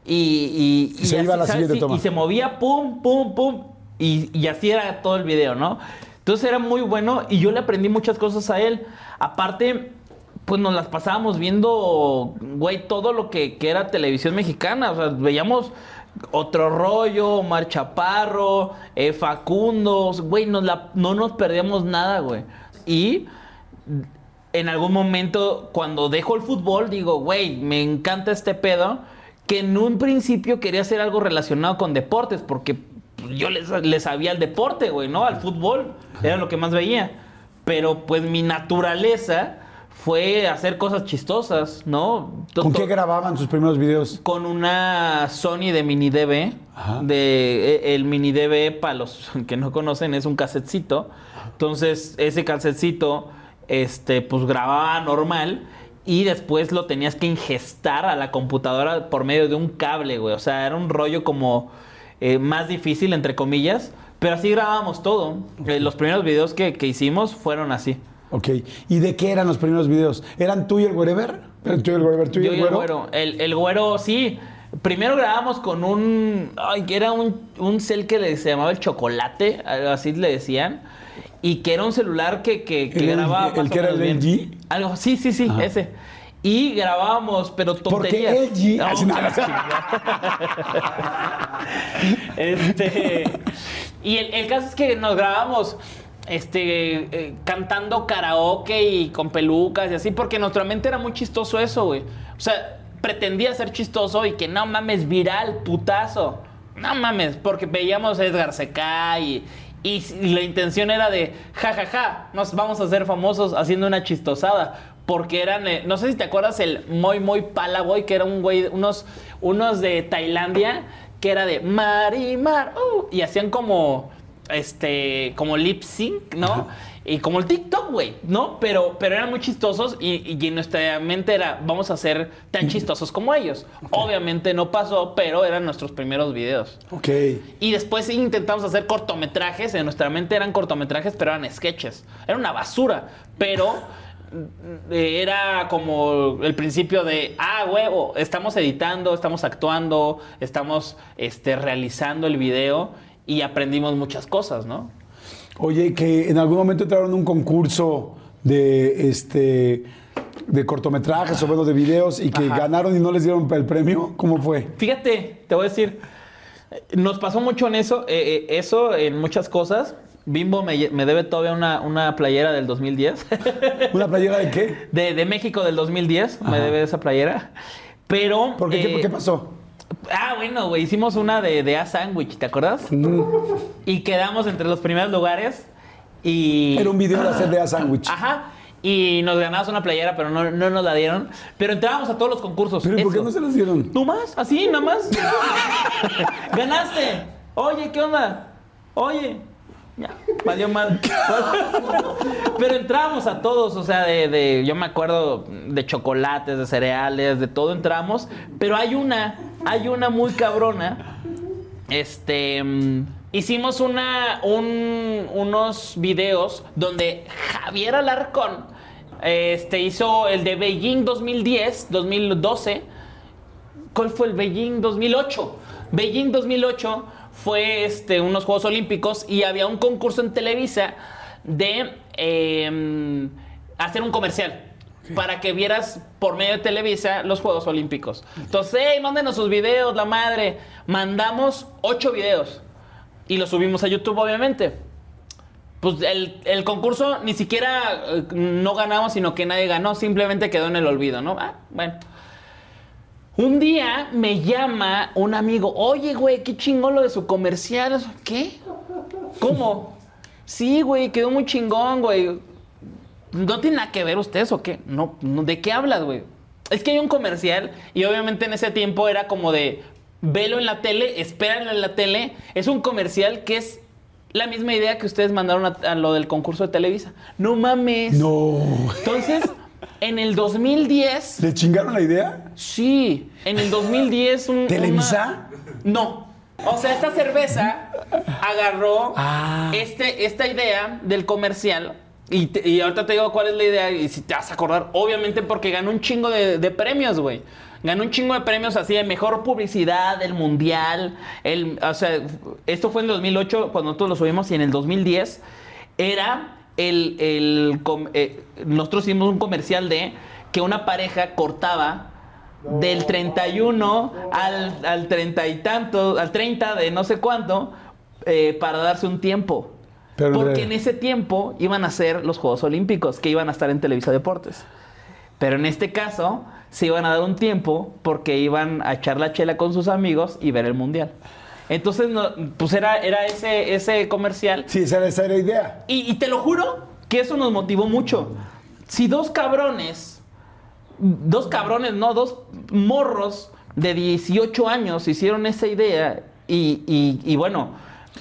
Speaker 2: y, y,
Speaker 1: Y se iba a la
Speaker 2: ¿sabes?
Speaker 1: siguiente
Speaker 2: Sí,
Speaker 1: toma.
Speaker 2: Y se movía pum, pum, pum y, y así era todo el video, ¿no? Entonces era muy bueno y yo le aprendí muchas cosas a él. Aparte, pues nos las pasábamos viendo, güey, todo lo que, que era televisión mexicana. O sea, veíamos otro rollo, Omar Chaparro, eh, Facundo, güey, nos la- no nos perdíamos nada, güey. Y en algún momento, cuando dejo el fútbol, digo, güey, me encanta este pedo, que en un principio quería hacer algo relacionado con deportes, porque yo le, le sabía al deporte, güey, ¿no? Al fútbol, era lo que más veía. Pero pues mi naturaleza fue hacer cosas chistosas, ¿no?
Speaker 1: ¿Con qué grababan sus primeros videos?
Speaker 2: con una Sony de mini DV.
Speaker 1: Ajá.
Speaker 2: De, e- el mini DV, para los que no conocen, es un casetcito. Entonces, ese casetcito, este, pues grababa normal. Y después lo tenías que ingestar a la computadora por medio de un cable, güey. O sea, era un rollo como eh, más difícil, entre comillas. Pero así grabábamos todo. Eh, los primeros videos que, que hicimos fueron así.
Speaker 1: Ok. ¿Y de qué eran los primeros videos? ¿Eran tú y el wherever? ¿Eran tú y el wherever? ¿Tú y
Speaker 2: Yo
Speaker 1: el
Speaker 2: y el
Speaker 1: güero?
Speaker 2: El, el güero, sí. Primero grabamos con un. Ay, que era un, un cel que le- se llamaba el chocolate, así le decían. Y que era un celular que, que, grababa.
Speaker 1: ¿El que era el
Speaker 2: bien.
Speaker 1: LG?
Speaker 2: Algo, sí, sí, sí,
Speaker 1: Ajá.
Speaker 2: ese. Y grabábamos, pero tonterías.
Speaker 1: Porque LG.
Speaker 2: No,
Speaker 1: Así, nada.
Speaker 2: este. Y el, el caso es que nos grabamos este, eh, cantando karaoke y con pelucas y así, porque nuestra mente era muy chistoso eso, güey. O sea, pretendía ser chistoso y que no mames, viral, putazo. No mames, porque veíamos a Edgar Seca y, y la intención era de, jajaja, ja, ja, nos vamos a hacer famosos haciendo una chistosada. Porque eran, eh, no sé si te acuerdas el Muy Muy Palaboy, que era un güey, unos, unos de Tailandia, que era de Marimar, uh, y hacían como, este, como lip sync, ¿no? Y como el TikTok, güey, ¿no? Pero, pero eran muy chistosos y, y en nuestra mente era, vamos a ser tan chistosos como ellos. Obviamente no pasó, pero eran nuestros primeros videos.
Speaker 1: Ok.
Speaker 2: Y después intentamos hacer cortometrajes. En nuestra mente eran cortometrajes, pero eran sketches. Era una basura. Pero eh, era como el principio de, ah, huevo, estamos editando, estamos actuando, estamos este, realizando el video y aprendimos muchas cosas, ¿no?
Speaker 1: Oye, que en algún momento entraron en un concurso de este de cortometrajes o bueno, de videos y que
Speaker 2: Ajá.
Speaker 1: ganaron y no les dieron el premio. ¿Cómo fue?
Speaker 2: Fíjate, te voy a decir, nos pasó mucho en eso, eh, eh, eso en muchas cosas. Bimbo me, me debe todavía una, una playera del 2010.
Speaker 1: ¿Una playera de qué?
Speaker 2: De, de México del 2010, me
Speaker 1: Ajá.
Speaker 2: debe esa playera. Pero.
Speaker 1: ¿Por qué? ¿Qué-
Speaker 2: eh,
Speaker 1: ¿Qué pasó?
Speaker 2: Ah, bueno, güey, hicimos una de, de A Sandwich, ¿te acuerdas? Y quedamos entre los primeros lugares. Y.
Speaker 1: Era un video de hacer de a sándwich.
Speaker 2: Ajá. Y nos ganabas una playera, pero no, no nos la dieron. Pero entrábamos a todos los concursos.
Speaker 1: ¿Pero ¿y por qué no se las dieron?
Speaker 2: ¿Tú más? ¿Así? ¿Nada más? ¿Ganaste? Oye, ¿qué onda? Oye. Ya, valió mal. Pero entramos a todos, o sea, de, de- yo me acuerdo de chocolates, de cereales, de todo entramos. Pero hay una, hay una muy cabrona. Este. mm, Hicimos una, un- unos videos donde Javier Alarcón este, hizo el de Beijing 2010, 2012. ¿Cuál fue el Beijing 2008? Beijing 2008 fue este, unos Juegos Olímpicos y había un concurso en Televisa de eh, hacer un comercial. Para que vieras por medio de Televisa los Juegos Olímpicos. Entonces, hey, mándenos sus videos, la madre. Mandamos ocho videos. Y los subimos a YouTube, obviamente. Pues el, el concurso ni siquiera eh, no ganamos, sino que nadie ganó. Simplemente quedó en el olvido, ¿no? Ah, bueno. Un día me llama un amigo, oye, güey, qué chingón lo de su comercial. ¿Qué? ¿Cómo? Sí, güey, quedó muy chingón, güey. ¿No tiene nada que ver ustedes o qué? No, no, ¿de qué hablas, güey? Es que hay un comercial y obviamente en ese tiempo era como de, velo en la tele, espéralo en la tele. Es un comercial que es la misma idea que ustedes mandaron a, a lo del concurso de Televisa. No mames.
Speaker 1: No.
Speaker 2: Entonces, en el 2010...
Speaker 1: ¿Le chingaron la idea?
Speaker 2: Sí, en el 2010 un,
Speaker 1: ¿Televisa?
Speaker 2: una- No. O sea, esta cerveza agarró
Speaker 1: Ah.
Speaker 2: este, esta idea del comercial y, te- y ahorita te digo cuál es la idea y si te vas a acordar, obviamente porque ganó un chingo de, de premios, güey. Ganó un chingo de premios así de mejor publicidad, del mundial. El, o sea, esto fue en el 2008 cuando nosotros lo subimos y en el 2010 era el... el eh, nosotros hicimos un comercial de que una pareja cortaba del 31 al, al 30 y tanto, al 30 de no sé cuánto, eh, para darse un tiempo.
Speaker 1: Pero
Speaker 2: Porque
Speaker 1: de-
Speaker 2: en ese tiempo iban a ser los Juegos Olímpicos, que iban a estar en Televisa Deportes. Pero en este caso, se iban a dar un tiempo porque iban a echar la chela con sus amigos y ver el Mundial. Entonces, no, pues era, era ese, ese comercial
Speaker 1: Sí, esa era, esa era la idea.
Speaker 2: y, y te lo juro que eso nos motivó mucho. si dos cabrones, dos cabrones, no, dos morros de 18 años hicieron esa idea y, y- y bueno,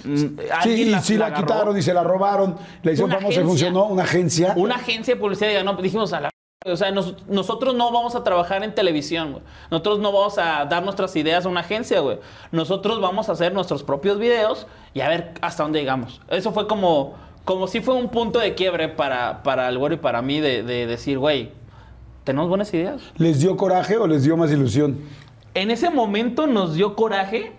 Speaker 1: Sí, y sí la, quitaron y se la robaron. Le hicieron y
Speaker 2: agencia.
Speaker 1: funcionó. Una agencia.
Speaker 2: Una agencia de publicidad no, dijimos a la... O sea, nos- nosotros no vamos a trabajar en televisión, güey. Nosotros no vamos a dar nuestras ideas a una agencia, güey. Nosotros vamos a hacer nuestros propios videos y a ver hasta dónde llegamos. Eso fue como, como si fue un punto de quiebre para, para el güero y para mí de, de decir, güey, tenemos buenas ideas.
Speaker 1: ¿Les dio coraje o les dio más ilusión?
Speaker 2: En ese momento nos dio coraje,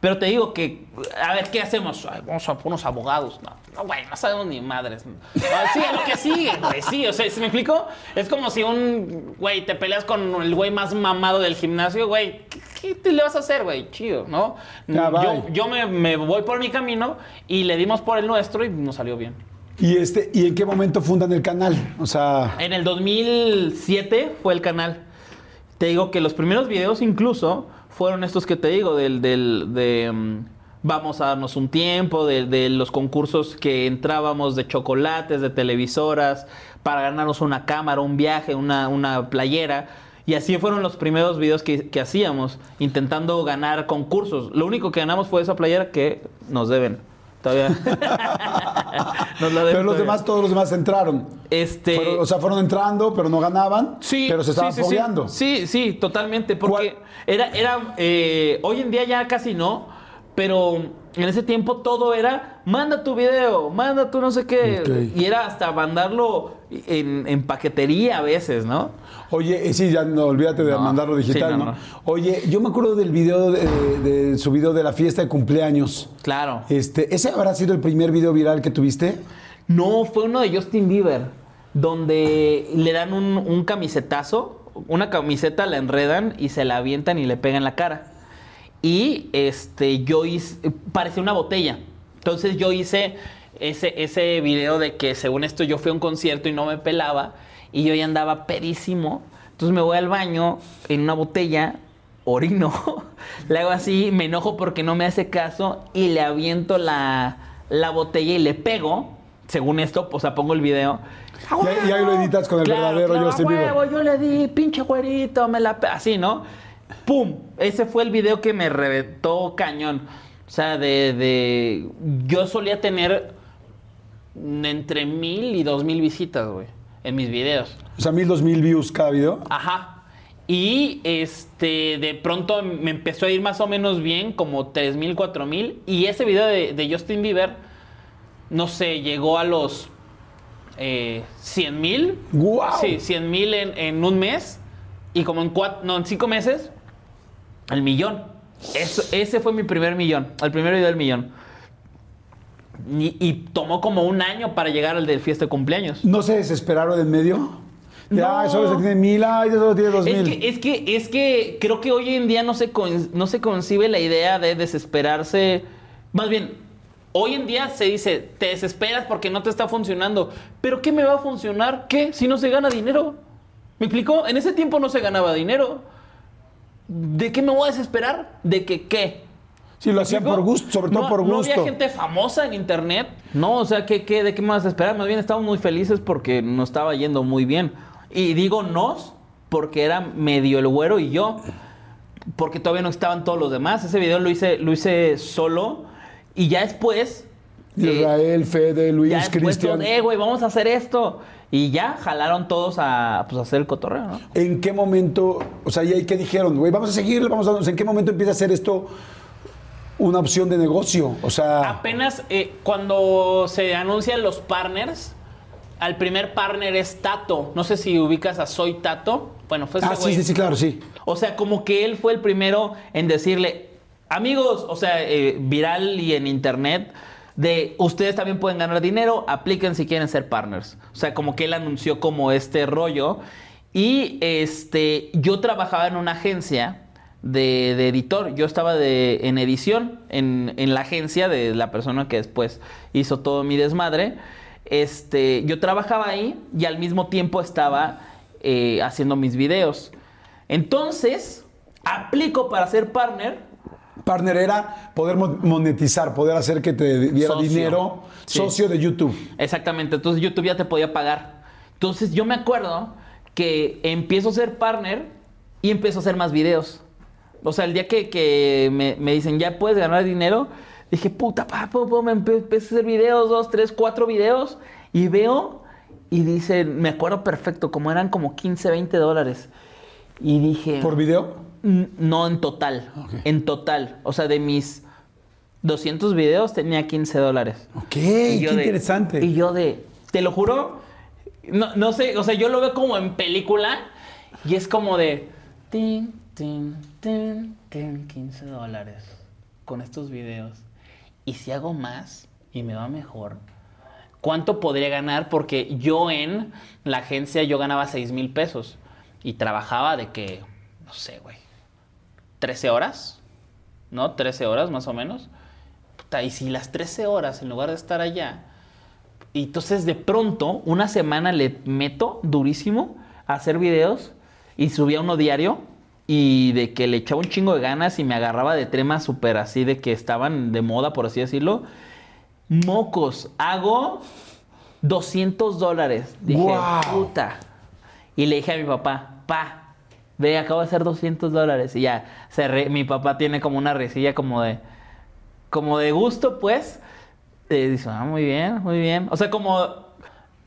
Speaker 2: pero te digo que, a ver, ¿qué hacemos? Ay, vamos a poner unos abogados. No, no, güey, no sabemos ni madres. Sí, a lo que sigue, güey, sí. O sea, ¿sí me explico? Es como si un, güey, te peleas con el güey más mamado del gimnasio, güey. ¿Qué, qué te le vas a hacer, güey? Chido, ¿no?
Speaker 1: Ya,
Speaker 2: yo me, me voy por mi camino y le dimos por el nuestro y nos salió bien.
Speaker 1: ¿Y, este, ¿Y en qué momento fundan el canal? O sea,
Speaker 2: En el 2007 fue el canal. Te digo que los primeros videos incluso fueron estos que te digo, del, del de mm, vamos a darnos un tiempo, de, de los concursos que entrábamos de chocolates, de televisoras, para ganarnos una cámara, un viaje, una, una playera. Y así fueron los primeros videos que, que hacíamos, intentando ganar concursos. Lo único que ganamos fue esa playera que nos deben. Todavía. Nos la deben
Speaker 1: pero los demás, todos los demás entraron.
Speaker 2: Este,
Speaker 1: Fueron- o sea, fueron entrando, pero no ganaban.
Speaker 2: Sí,
Speaker 1: pero se estaban
Speaker 2: sí, sí, sí.
Speaker 1: fogueando.
Speaker 2: Sí, sí, totalmente. Porque
Speaker 1: ¿Cuál?
Speaker 2: era, era eh, hoy en día ya casi no, pero en ese tiempo todo era, manda tu video, manda tu no sé qué. Y era hasta mandarlo en, en paquetería a veces, ¿no?
Speaker 1: Oye, eh, sí, ya no olvídate de
Speaker 2: No,
Speaker 1: mandarlo digital,
Speaker 2: sí, no,
Speaker 1: no,
Speaker 2: no.
Speaker 1: Oye, yo me acuerdo del video, de, de su video de la fiesta de cumpleaños.
Speaker 2: Claro.
Speaker 1: Este, ¿Ese habrá sido el primer video viral que tuviste?
Speaker 2: No, fue uno de Justin Bieber, donde le dan un, un camisetazo, una camiseta la enredan y se la avientan y le pegan la cara. Y este, yo hice, parecía una botella. Entonces yo hice ese, ese video de que según esto yo fui a un concierto y no me pelaba y yo ya andaba pedísimo. Entonces me voy al baño en una botella, orino, le hago así, me enojo porque no me hace caso y le aviento la, la botella y le pego. Según esto, o sea, pongo el video.
Speaker 1: Y ahí- y ahí lo editas con el verdadero
Speaker 2: claro,
Speaker 1: Bieber.
Speaker 2: huevo, yo le di, pinche güerito, me la... pe-", Así, ¿no? ¡Pum! Ese fue el video que me reventó cañón. O sea, de... de- Yo solía tener entre mil y dos mil visitas, güey, en mis videos.
Speaker 1: O sea, mil, dos mil views cada video.
Speaker 2: Ajá. Y este, de pronto me empezó a ir más o menos bien, como 3 mil, 4 mil. Y ese video de, de Justin Bieber, no sé, llegó a los eh, 100 mil.
Speaker 1: ¡Guau!
Speaker 2: Sí, 100 mil en, en un mes. Y como en cuatro, no, en cinco meses, el millón. Eso- ese fue mi primer millón, el primer video del millón. Y, y tomó como un año para llegar al del fiesta de cumpleaños.
Speaker 1: ¿No se desesperaron en medio? De,
Speaker 2: No.
Speaker 1: ay, solo se tiene mil, ay, solo tiene dos
Speaker 2: Es
Speaker 1: mil.
Speaker 2: que, es que, es que creo que hoy en día no se, con- no se concibe la idea de desesperarse. Más bien, hoy en día se dice, te desesperas porque no te está funcionando. ¿Pero qué me va a funcionar? ¿Qué? Si no se gana dinero. ¿Me explicó? En ese tiempo no se ganaba dinero. ¿De qué me voy a desesperar? ¿De que qué?
Speaker 1: Sí, lo hacían
Speaker 2: ¿Me
Speaker 1: por gusto, sobre todo
Speaker 2: No-
Speaker 1: por
Speaker 2: No
Speaker 1: gusto.
Speaker 2: había gente famosa en internet. No, o sea, ¿qué, qué, ¿de qué me vas a esperar? Más bien estábamos muy felices porque nos estaba yendo muy bien. Y digo nos porque era medio el güero y yo. Porque todavía no estaban todos los demás. Ese video lo hice, lo hice solo. Y ya después. eh,
Speaker 1: Israel, Fede, Luis, Cristian.
Speaker 2: eh, güey, vamos a hacer esto. Y ya jalaron todos a, pues, a hacer el cotorreo, ¿no?
Speaker 1: ¿En qué momento, o sea, ¿y ahí qué dijeron? Güey, vamos a seguir, vamos a... ¿En qué momento empieza a ser esto una opción de negocio? O sea,
Speaker 2: Apenas eh, cuando se anuncian los partners, al primer partner es Tato. No sé si ubicas a Soy Tato. Bueno, fue ese
Speaker 1: ah, sí, sí, sí, claro, sí.
Speaker 2: O sea, como que él fue el primero en decirle, amigos, o sea, eh, viral y en internet, de ustedes también pueden ganar dinero, apliquen si quieren ser partners. O sea, como que él anunció como este rollo. Y este, yo trabajaba en una agencia de, editor. Yo estaba de, en edición en, en la agencia de la persona que después hizo todo mi desmadre. Este, yo trabajaba ahí y al mismo tiempo estaba eh, haciendo mis videos. Entonces, aplico para ser partner.
Speaker 1: Partner era poder mo- monetizar, poder hacer que te diera
Speaker 2: Socio.
Speaker 1: dinero,
Speaker 2: Sí.
Speaker 1: socio de YouTube.
Speaker 2: Exactamente, entonces YouTube ya te podía pagar. Entonces yo me acuerdo que empiezo a ser partner y empiezo a hacer más videos. O sea, el día que, que me, me dicen, ya puedes ganar dinero, dije, puta, papá, me empe- empecé a hacer videos, dos, tres, cuatro videos, y veo, y dice, me acuerdo perfecto, como eran como 15, 20 dólares. Y dije...
Speaker 1: ¿Por video?
Speaker 2: No, en total. En total. O sea, de mis 200 videos tenía 15 dólares.
Speaker 1: Ok, qué
Speaker 2: de-
Speaker 1: interesante.
Speaker 2: y yo de, te lo juro, no, no sé, o sea, yo lo veo como en película y es como de, tin, tin, tin, tin, 15 dólares con estos videos. Y si hago más y me va mejor, ¿cuánto podría ganar? Porque yo en la agencia yo ganaba 6 mil pesos y trabajaba de que, no sé, güey, 13 horas, ¿no? 13 horas más o menos. Puta, y si las 13 horas, en lugar de estar allá, y entonces de pronto, una semana le meto durísimo a hacer videos y subía uno diario y de que le echaba un chingo de ganas y me agarraba de temas súper así de que estaban de moda, por así decirlo. Mocos, hago 200 dólares. Puta. Y le dije a mi papá, pa, ve, acabo de hacer 200 dólares. Y ya, se re- mi papá tiene como una risilla como de, como de gusto, pues. Eh, dice, ah, muy bien, muy bien. O sea, como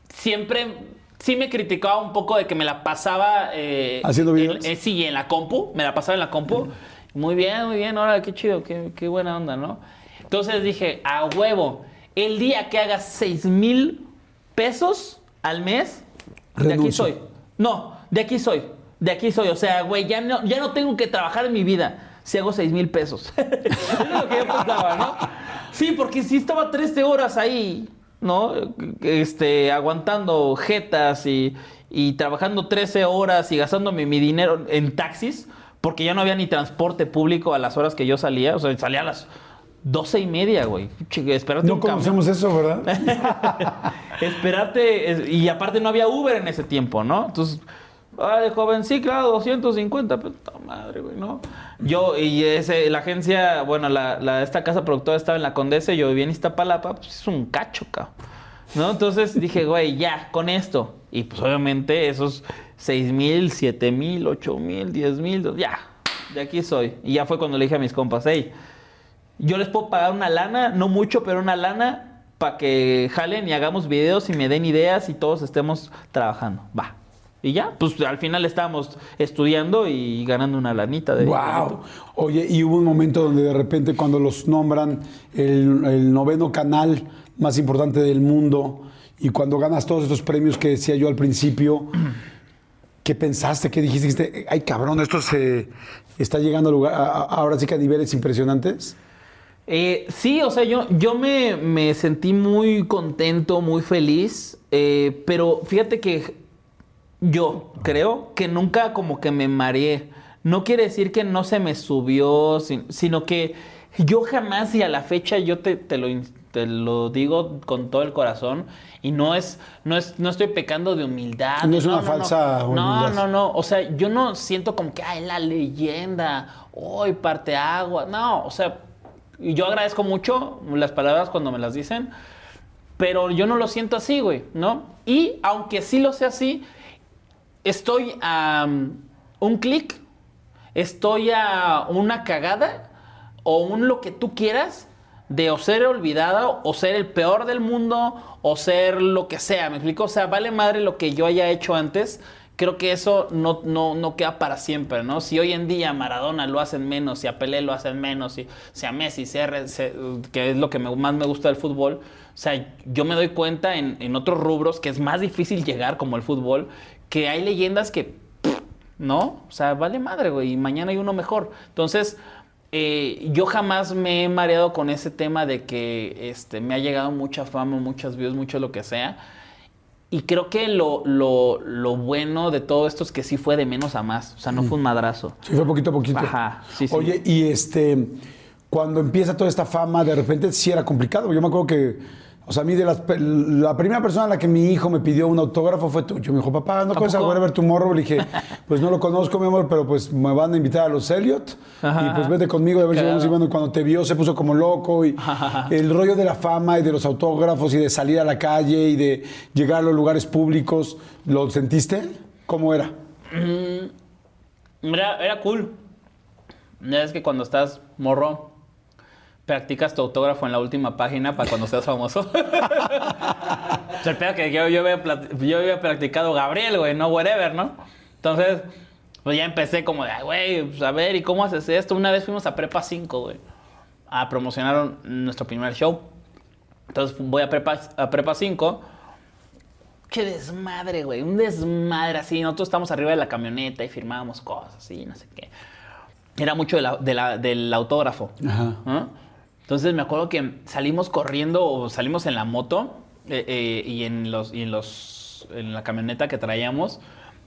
Speaker 2: siempre, sí me criticaba un poco de que me la pasaba... eh,
Speaker 1: ¿Haciendo
Speaker 2: en-
Speaker 1: videos?
Speaker 2: eh, sí, en la compu, me la pasaba en la compu. Muy bien, muy bien, ahora qué chido, qué, qué buena onda, ¿no? Entonces dije, a huevo, el día que hagas 6 mil pesos al mes, de aquí soy. No, de aquí soy. De aquí soy. O sea, güey, ya no, ya no tengo que trabajar en mi vida si hago 6 mil pesos. es lo que yo pensaba, ¿no? Sí, porque si estaba 13 horas ahí, ¿no? Este, aguantando jetas y, y trabajando 13 horas y gastándome mi dinero en taxis, porque ya no había ni transporte público a las horas que yo salía. O sea, salía a las 12 y media, güey. Chique, Espérate
Speaker 1: No
Speaker 2: un camión.
Speaker 1: conocemos eso, ¿verdad?
Speaker 2: Esperarte. es- Y aparte no había Uber en ese tiempo, ¿no? Entonces, ay, joven, sí, claro, 250. Puta madre, güey, ¿no? Yo, y ese, la agencia, bueno, la, esta casa productora estaba en la Condesa, yo vivía en Iztapalapa, pues es un cacho, cabrón. ¿No? Entonces dije, güey, ya, con esto. Y pues obviamente esos 6 mil, 7 mil, 8 mil, 10 mil, ya, de aquí soy. Y ya fue cuando le dije a mis compas, hey, yo les puedo pagar una lana, no mucho, pero una lana para que jalen y hagamos videos y me den ideas y todos estemos trabajando. Va. Y ya, pues al final estábamos estudiando y ganando una lanita de
Speaker 1: Wow. Oye, y hubo un momento donde de repente cuando los nombran el, el noveno canal más importante del mundo y cuando ganas todos estos premios que decía yo al principio, ¿qué pensaste? ¿Qué dijiste? Dijiste, Ay, cabrón, esto se está llegando a lugar, a- a- ahora sí que a niveles impresionantes.
Speaker 2: Eh, sí, o sea, yo, yo me, me sentí muy contento, muy feliz, eh, pero fíjate que yo creo que nunca como que me mareé. No quiere decir que no se me subió, sin- sino que yo jamás y a la fecha yo te, te lo, te lo digo con todo el corazón y no es, no es, no estoy pecando de humildad.
Speaker 1: No es una falsa
Speaker 2: no.
Speaker 1: humildad.
Speaker 2: No, no, no. O sea, yo no siento como que, ay, la leyenda, hoy parte agua. No, o sea, yo agradezco mucho las palabras cuando me las dicen, pero yo no lo siento así, güey, ¿no? Y aunque sí lo sea así, estoy a um, un clic, estoy a una cagada o un lo que tú quieras de o ser olvidada o ser el peor del mundo o ser lo que sea, ¿me explico? O sea, vale madre lo que yo haya hecho antes. Creo que eso no, no, no queda para siempre, ¿no? Si hoy en día Maradona lo hacen menos, si a Pelé lo hacen menos, si, si Messi, si R- que es lo que más me gusta del fútbol, o sea, yo me doy cuenta en, en otros rubros que es más difícil llegar como el fútbol, que hay leyendas que ¿no? O sea, vale madre, güey, y mañana hay uno mejor. Entonces, eh, yo jamás me he mareado con ese tema de que este, me ha llegado mucha fama, muchas views, mucho lo que sea. Y creo que lo, lo, lo bueno de todo esto es que sí fue de menos a más. O sea, no fue un madrazo.
Speaker 1: Sí, fue poquito a poquito.
Speaker 2: Ajá, sí, sí.
Speaker 1: Oye, y este, cuando empieza toda esta fama, de repente sí era complicado. Yo me acuerdo que O sea, a mí de las, la primera persona a la que mi hijo me pidió un autógrafo fue tú. Yo me dijo, papá, ¿no conoces a? Wherever Tomorrow? Le dije, pues no lo conozco, mi amor, pero pues me van a invitar a los Elliot.
Speaker 2: Ajá,
Speaker 1: y pues vete conmigo y a ver si vamos. Y bueno, cuando te vio se puso como loco. Y el rollo de la fama y de los autógrafos y de salir a la calle y de llegar a los lugares públicos, ¿lo sentiste? ¿Cómo era?
Speaker 2: Era, era cool. Es que cuando estás morro, practicas tu autógrafo en la última página para cuando seas famoso. o sea, que yo, yo, había, yo había practicado Gabriel, güey, no whatever, ¿no? Entonces, pues ya empecé como de, "Ay, güey, pues a ver, ¿y cómo haces esto? Una vez fuimos a Prepa 5, güey, a promocionar nuestro primer show. Entonces voy a Prepa, a Prepa 5. Qué desmadre, güey. Un desmadre así. Nosotros estamos arriba de la camioneta y firmábamos cosas así, no sé qué. Era mucho de la- de la- del autógrafo.
Speaker 1: Ajá.
Speaker 2: ¿no? Entonces me acuerdo que salimos corriendo o salimos en la moto eh, eh, y, en los, y en los en la camioneta que traíamos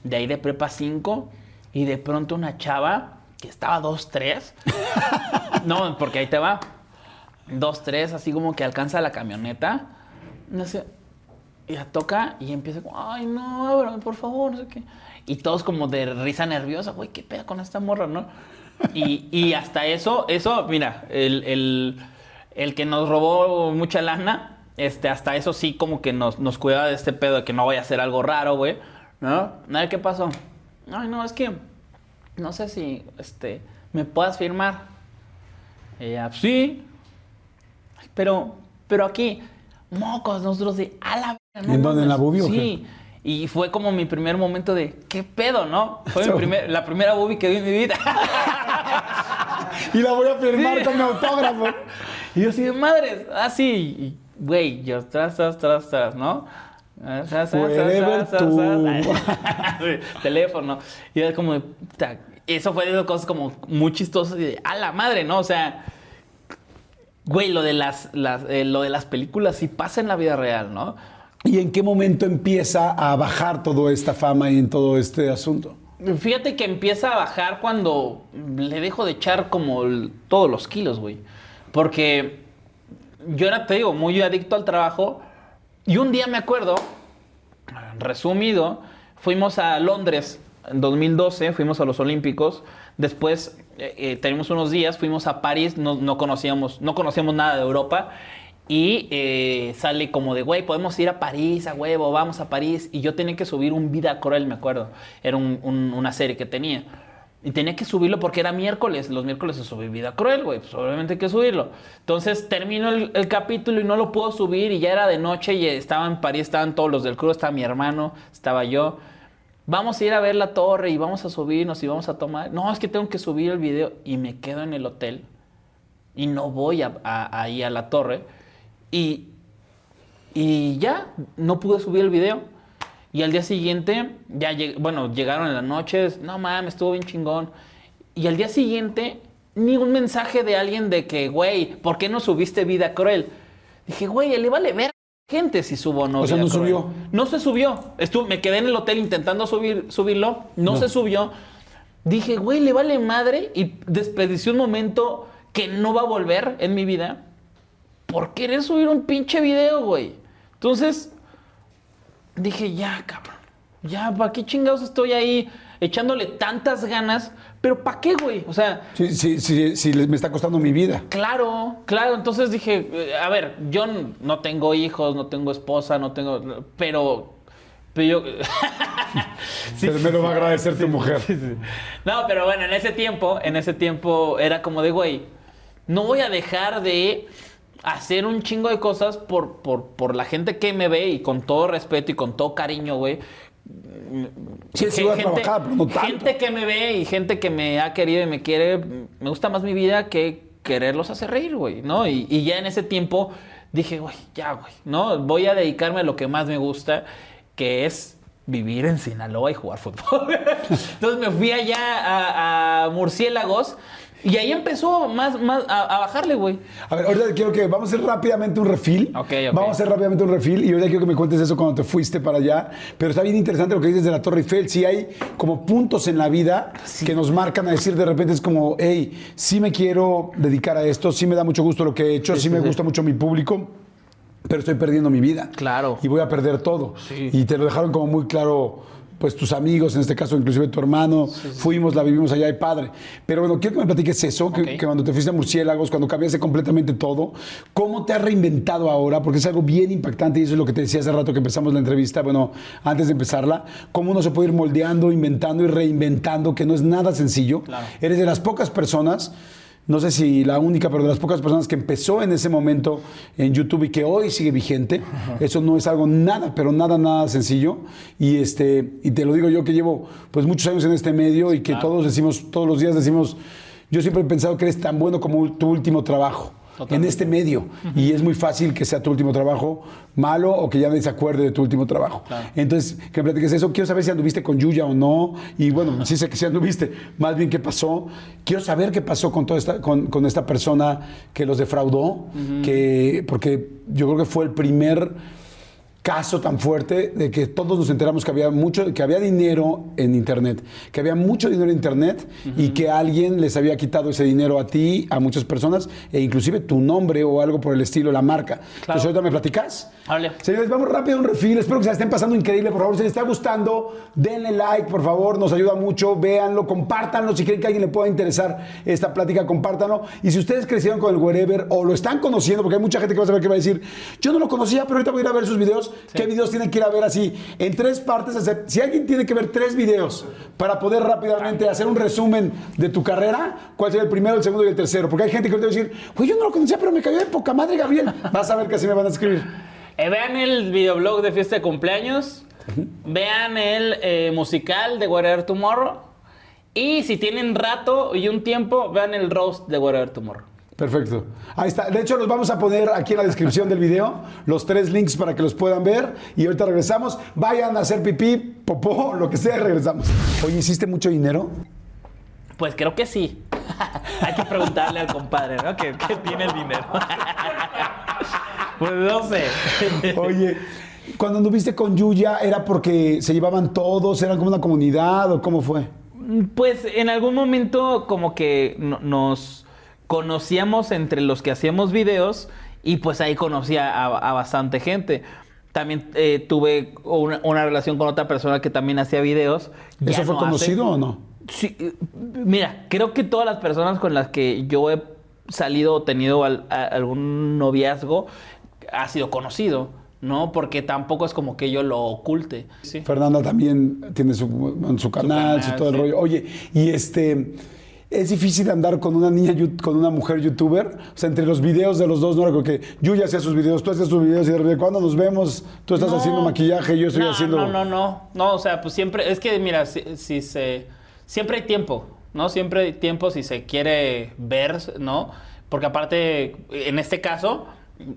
Speaker 2: de ahí de prepa 5 y de pronto una chava que estaba 2-3. no, porque ahí te va. 2-3, así como que alcanza la camioneta. No sé. Y la toca y empieza como, ay, no, ábrame, por favor, no sé qué. Y todos como de risa nerviosa, güey, qué peda con esta morra, ¿no? Y, y hasta eso, eso, mira, el, el- el que nos robó mucha lana, este, hasta eso sí como que nos, nos cuida de este pedo de que no vaya a ser algo raro, güey, ¿no? A ver qué pasó. Ay, no, es que no sé si, este, me puedas firmar. Ella, sí, pero, pero aquí, mocos, nosotros de, a la verga, no
Speaker 1: ¿En dónde, en la
Speaker 2: mames".
Speaker 1: boobie o
Speaker 2: Sí. Y fue como mi primer momento de, ¿qué pedo, no? Fue mi primer- la primera boobie que vi en mi vida.
Speaker 1: Y la voy a firmar
Speaker 2: Sí.
Speaker 1: con mi autógrafo.
Speaker 2: y yo así de madres, así, y, güey, yo tras, tras, tras, tras, ¿no? Ah, tras, tras, Teléfono. Y era como, eso fue de esas cosas como muy chistosas y de, a la madre, ¿no? O sea, güey, lo de las, las, eh, lo de las películas sí pasa en la vida real, ¿no?
Speaker 1: ¿Y en qué momento empieza a bajar toda esta fama y en todo este asunto?
Speaker 2: Fíjate que empieza a bajar cuando le dejo de echar como el- todos los kilos, güey. Porque yo era, te digo, muy adicto al trabajo. Y un día me acuerdo, resumido, fuimos a Londres en 2012, fuimos a los Olímpicos. Después eh, eh, tenemos unos días, fuimos a París, no, no conocíamos, no conocíamos nada de Europa. Y eh, sale como de, güey, podemos ir a París, a huevo, vamos a París. Y yo tenía que subir un Vida Cruel, me acuerdo. Era un- un- una serie que tenía. Y tenía que subirlo porque era miércoles. Los miércoles se sube Vida Cruel, güey. Pues obviamente hay que subirlo. Entonces termino el, el capítulo y no lo puedo subir. Y ya era de noche y estaba en París, estaban todos los del crew, estaba mi hermano, estaba yo. Vamos a ir a ver la torre y vamos a subirnos y vamos a tomar. No, es que tengo que subir el video. Y me quedo en el hotel y no voy a- a- ahí a la torre. Y, y ya, no pude subir el video. Y al día siguiente, ya lleg- bueno, llegaron en la noche, no mames, estuvo bien chingón. Y al día siguiente, ni un mensaje de alguien de que, güey, ¿por qué no subiste Vida Cruel? Dije, güey, le vale ver gente si subo o no.
Speaker 1: O sea, no
Speaker 2: Cruel".
Speaker 1: subió.
Speaker 2: No se subió. Estuve, me quedé en el hotel intentando subir, subirlo, no,
Speaker 1: No.
Speaker 2: se subió. Dije, güey, le vale madre y desperdicié un momento que no va a volver en mi vida por querer subir un pinche video, güey. Entonces, dije, ya, cabrón. Ya, ¿para qué chingados estoy ahí echándole tantas ganas? Pero ¿para qué, güey? O sea,
Speaker 1: Sí, sí, sí, me está costando mi vida.
Speaker 2: Claro, claro. Entonces dije, eh, a ver, yo no tengo hijos, no tengo esposa, no tengo. Pero. Pero yo. Sí,
Speaker 1: Pero me lo va a agradecer tu mujer.
Speaker 2: No, pero bueno, en ese tiempo, en ese tiempo era como de, güey, no voy a dejar de hacer un chingo de cosas por, por, por la gente que me ve y con todo respeto y con todo cariño, güey.
Speaker 1: Sí, sí voy a trabajar, pero no tanto.
Speaker 2: gente que me ve y gente que me ha querido y me quiere, me gusta más mi vida que quererlos hacer reír, güey, ¿no? Y, y ya en ese tiempo dije, güey, ya, güey, ¿no? Voy a dedicarme a lo que más me gusta, que es vivir en Sinaloa y jugar fútbol. Entonces me fui allá a, a Murciélagos y ahí empezó más, más a, a bajarle, güey.
Speaker 1: A ver, ahorita quiero que vamos a hacer rápidamente un refil.
Speaker 2: Ok, ok.
Speaker 1: Vamos a hacer rápidamente un refil y ahorita quiero que me cuentes eso cuando te fuiste para allá. Pero está bien interesante lo que dices de la Torre Eiffel. Sí hay como puntos en la vida que nos marcan a decir de repente es como, hey, sí me quiero dedicar a esto, sí me da mucho gusto lo que he hecho, sí, me gusta mucho mi público. pero estoy perdiendo mi vida.
Speaker 2: Claro.
Speaker 1: Y voy a perder todo.
Speaker 2: Sí.
Speaker 1: Y te lo dejaron como muy claro, pues tus amigos, en este caso inclusive tu hermano, fuimos, la vivimos allá y padre. Pero bueno, quiero que me platiques eso, que, cuando te fuiste a Murciélagos, cuando cambiaste completamente todo, ¿cómo te has reinventado ahora? Porque es algo bien impactante y eso es lo que te decía hace rato que empezamos la entrevista, bueno, antes de empezarla, cómo uno se puede ir moldeando, inventando y reinventando, que no es nada sencillo.
Speaker 2: Claro.
Speaker 1: Eres de las pocas personas no sé si la única, pero de las pocas personas que empezó en ese momento en YouTube y que hoy sigue vigente. Eso no es algo nada, pero nada, nada sencillo. Y este, y te lo digo yo que llevo pues muchos años en este medio y que todos decimos, todos los días decimos, yo siempre he pensado que eres tan bueno como tu último trabajo. En este medio. Y es muy fácil que sea tu último trabajo malo o que ya nadie se acuerde de tu último trabajo. Entonces, que me platiques eso. Quiero saber si anduviste con Yuya o no. Y bueno, sí sé que sí anduviste. Más bien, ¿qué pasó? Quiero saber qué pasó con, toda esta, con, con esta persona que los defraudó. que, porque yo creo que fue el primer caso tan fuerte de que todos nos enteramos que había mucho, que había dinero en internet, que había mucho dinero en internet y que alguien les había quitado ese dinero a ti, a muchas personas, e inclusive tu nombre o algo por el estilo, la marca. Entonces ahorita me platicas.
Speaker 2: Órale.
Speaker 1: Señores, vamos rápido a un refil. Espero que se la estén pasando increíble. Por favor, si les está gustando, denle like, por favor. Nos ayuda mucho. Véanlo, compártanlo. Si creen que a alguien le pueda interesar esta plática, compártanlo. Y si ustedes crecieron con el Wherever o lo están conociendo, porque hay mucha gente que va a saber que va a decir, yo no lo conocía, pero ahorita voy a ir a ver sus videos. ¿Qué videos tienen que ir a ver así? En tres partes. Si alguien tiene que ver tres videos para poder rápidamente hacer un resumen de tu carrera, ¿cuál sería el primero, el segundo y el tercero? Porque hay gente que ahorita va a decir, güey, yo no lo conocía, pero me cayó de poca madre, Gabriel. Vas a ver que así me van a escribir.
Speaker 2: Eh, vean el videoblog de fiesta de cumpleaños. Vean el eh, musical de Whatever Tomorrow. Y si tienen rato y un tiempo, vean el roast de Whatever Tomorrow.
Speaker 1: Perfecto. Ahí está. De hecho, los vamos a poner aquí en la descripción del video, los tres links para que los puedan ver. Y ahorita regresamos. Vayan a hacer pipí, popó, lo que sea, regresamos. Oye, ¿hiciste mucho dinero?
Speaker 2: Pues creo que sí. Hay que preguntarle al compadre, ¿no? Que, que tiene el dinero. pues no sé.
Speaker 1: Oye, cuando anduviste con Yuya, ¿era porque se llevaban todos? ¿Eran como una comunidad o cómo fue?
Speaker 2: Pues en algún momento como que no- nos conocíamos entre los que hacíamos videos y pues ahí conocía a, a bastante gente. También eh, tuve una, una relación con otra persona que también hacía videos. Ya
Speaker 1: ¿Eso fue
Speaker 2: no hace.
Speaker 1: conocido o no?
Speaker 2: Sí, mira, creo que todas las personas con las que yo he salido o tenido al- a- algún noviazgo ha sido conocido, ¿no? Porque tampoco es como que yo lo oculte. Sí.
Speaker 1: Fernanda también tiene su, canal, su,
Speaker 2: canal,
Speaker 1: todo el rollo. Oye, y este. Es difícil andar con una niña, con una mujer youtuber. O sea, entre los videos de los dos, no era como que Yuya hacía sus videos, tú hacías tus videos y de repente, cuando nos vemos, tú estás
Speaker 2: No.
Speaker 1: haciendo maquillaje, yo estoy
Speaker 2: no,
Speaker 1: haciendo.
Speaker 2: No, no, no. No, o sea, pues siempre. Es que, mira, si, si se. Siempre hay tiempo, ¿no? Siempre hay tiempo si se quiere ver, ¿no? Porque aparte, en este caso,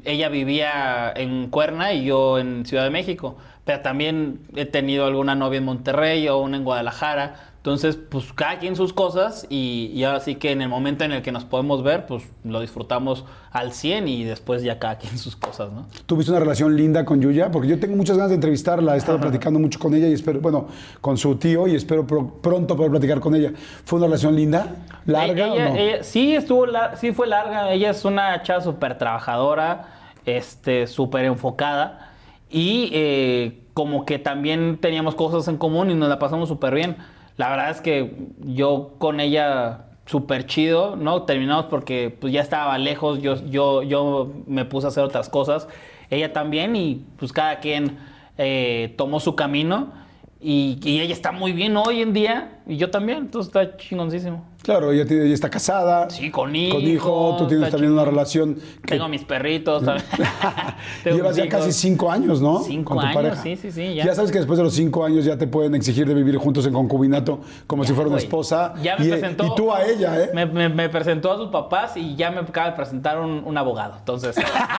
Speaker 2: ella vivía en Cuerna y yo en Ciudad de México. Pero también he tenido alguna novia en Monterrey o una en Guadalajara. Entonces, pues cada quien sus cosas y, y ahora sí que en el momento en el que nos podemos ver, pues lo disfrutamos al 100 y después ya cada quien sus cosas, ¿no?
Speaker 1: ¿Tuviste una relación linda con Yuya? Porque yo tengo muchas ganas de entrevistarla, he estado platicando mucho con ella y espero, bueno, con su tío y espero pro- pronto poder platicar con ella. ¿Fue una relación linda? ¿Larga
Speaker 2: ella,
Speaker 1: o no?
Speaker 2: ella- sí, estuvo lar- sí fue larga. Ella es una chava súper trabajadora, este, súper enfocada. Y eh, como que también teníamos cosas en común y nos la pasamos súper bien. La verdad es que yo con ella súper chido, ¿no? Terminamos porque pues ya estaba lejos, yo, yo, yo me puse a hacer otras cosas. Ella también y pues cada quien eh, tomó su camino. Y, ella está muy bien hoy en día y yo también, entonces está chingoncísimo.
Speaker 1: Claro, ella, tiene- ella está casada.
Speaker 2: Sí, con hijo.
Speaker 1: Con hijo, tú tienes también una relación que
Speaker 2: Tengo mis perritos. Tengo
Speaker 1: Llevas ya casi cinco años, ¿no?
Speaker 2: Cinco
Speaker 1: Con tu
Speaker 2: años,
Speaker 1: pareja.
Speaker 2: sí, sí, sí, ya.
Speaker 1: sabes que después de los cinco años ya te pueden exigir de vivir juntos en concubinato como si fuera una esposa.
Speaker 2: Ya me
Speaker 1: y,
Speaker 2: presentó.
Speaker 1: y tú a ella, ¿eh?
Speaker 2: Me, me- me presentó a sus papás y ya me acaba de presentar un, un abogado. Entonces,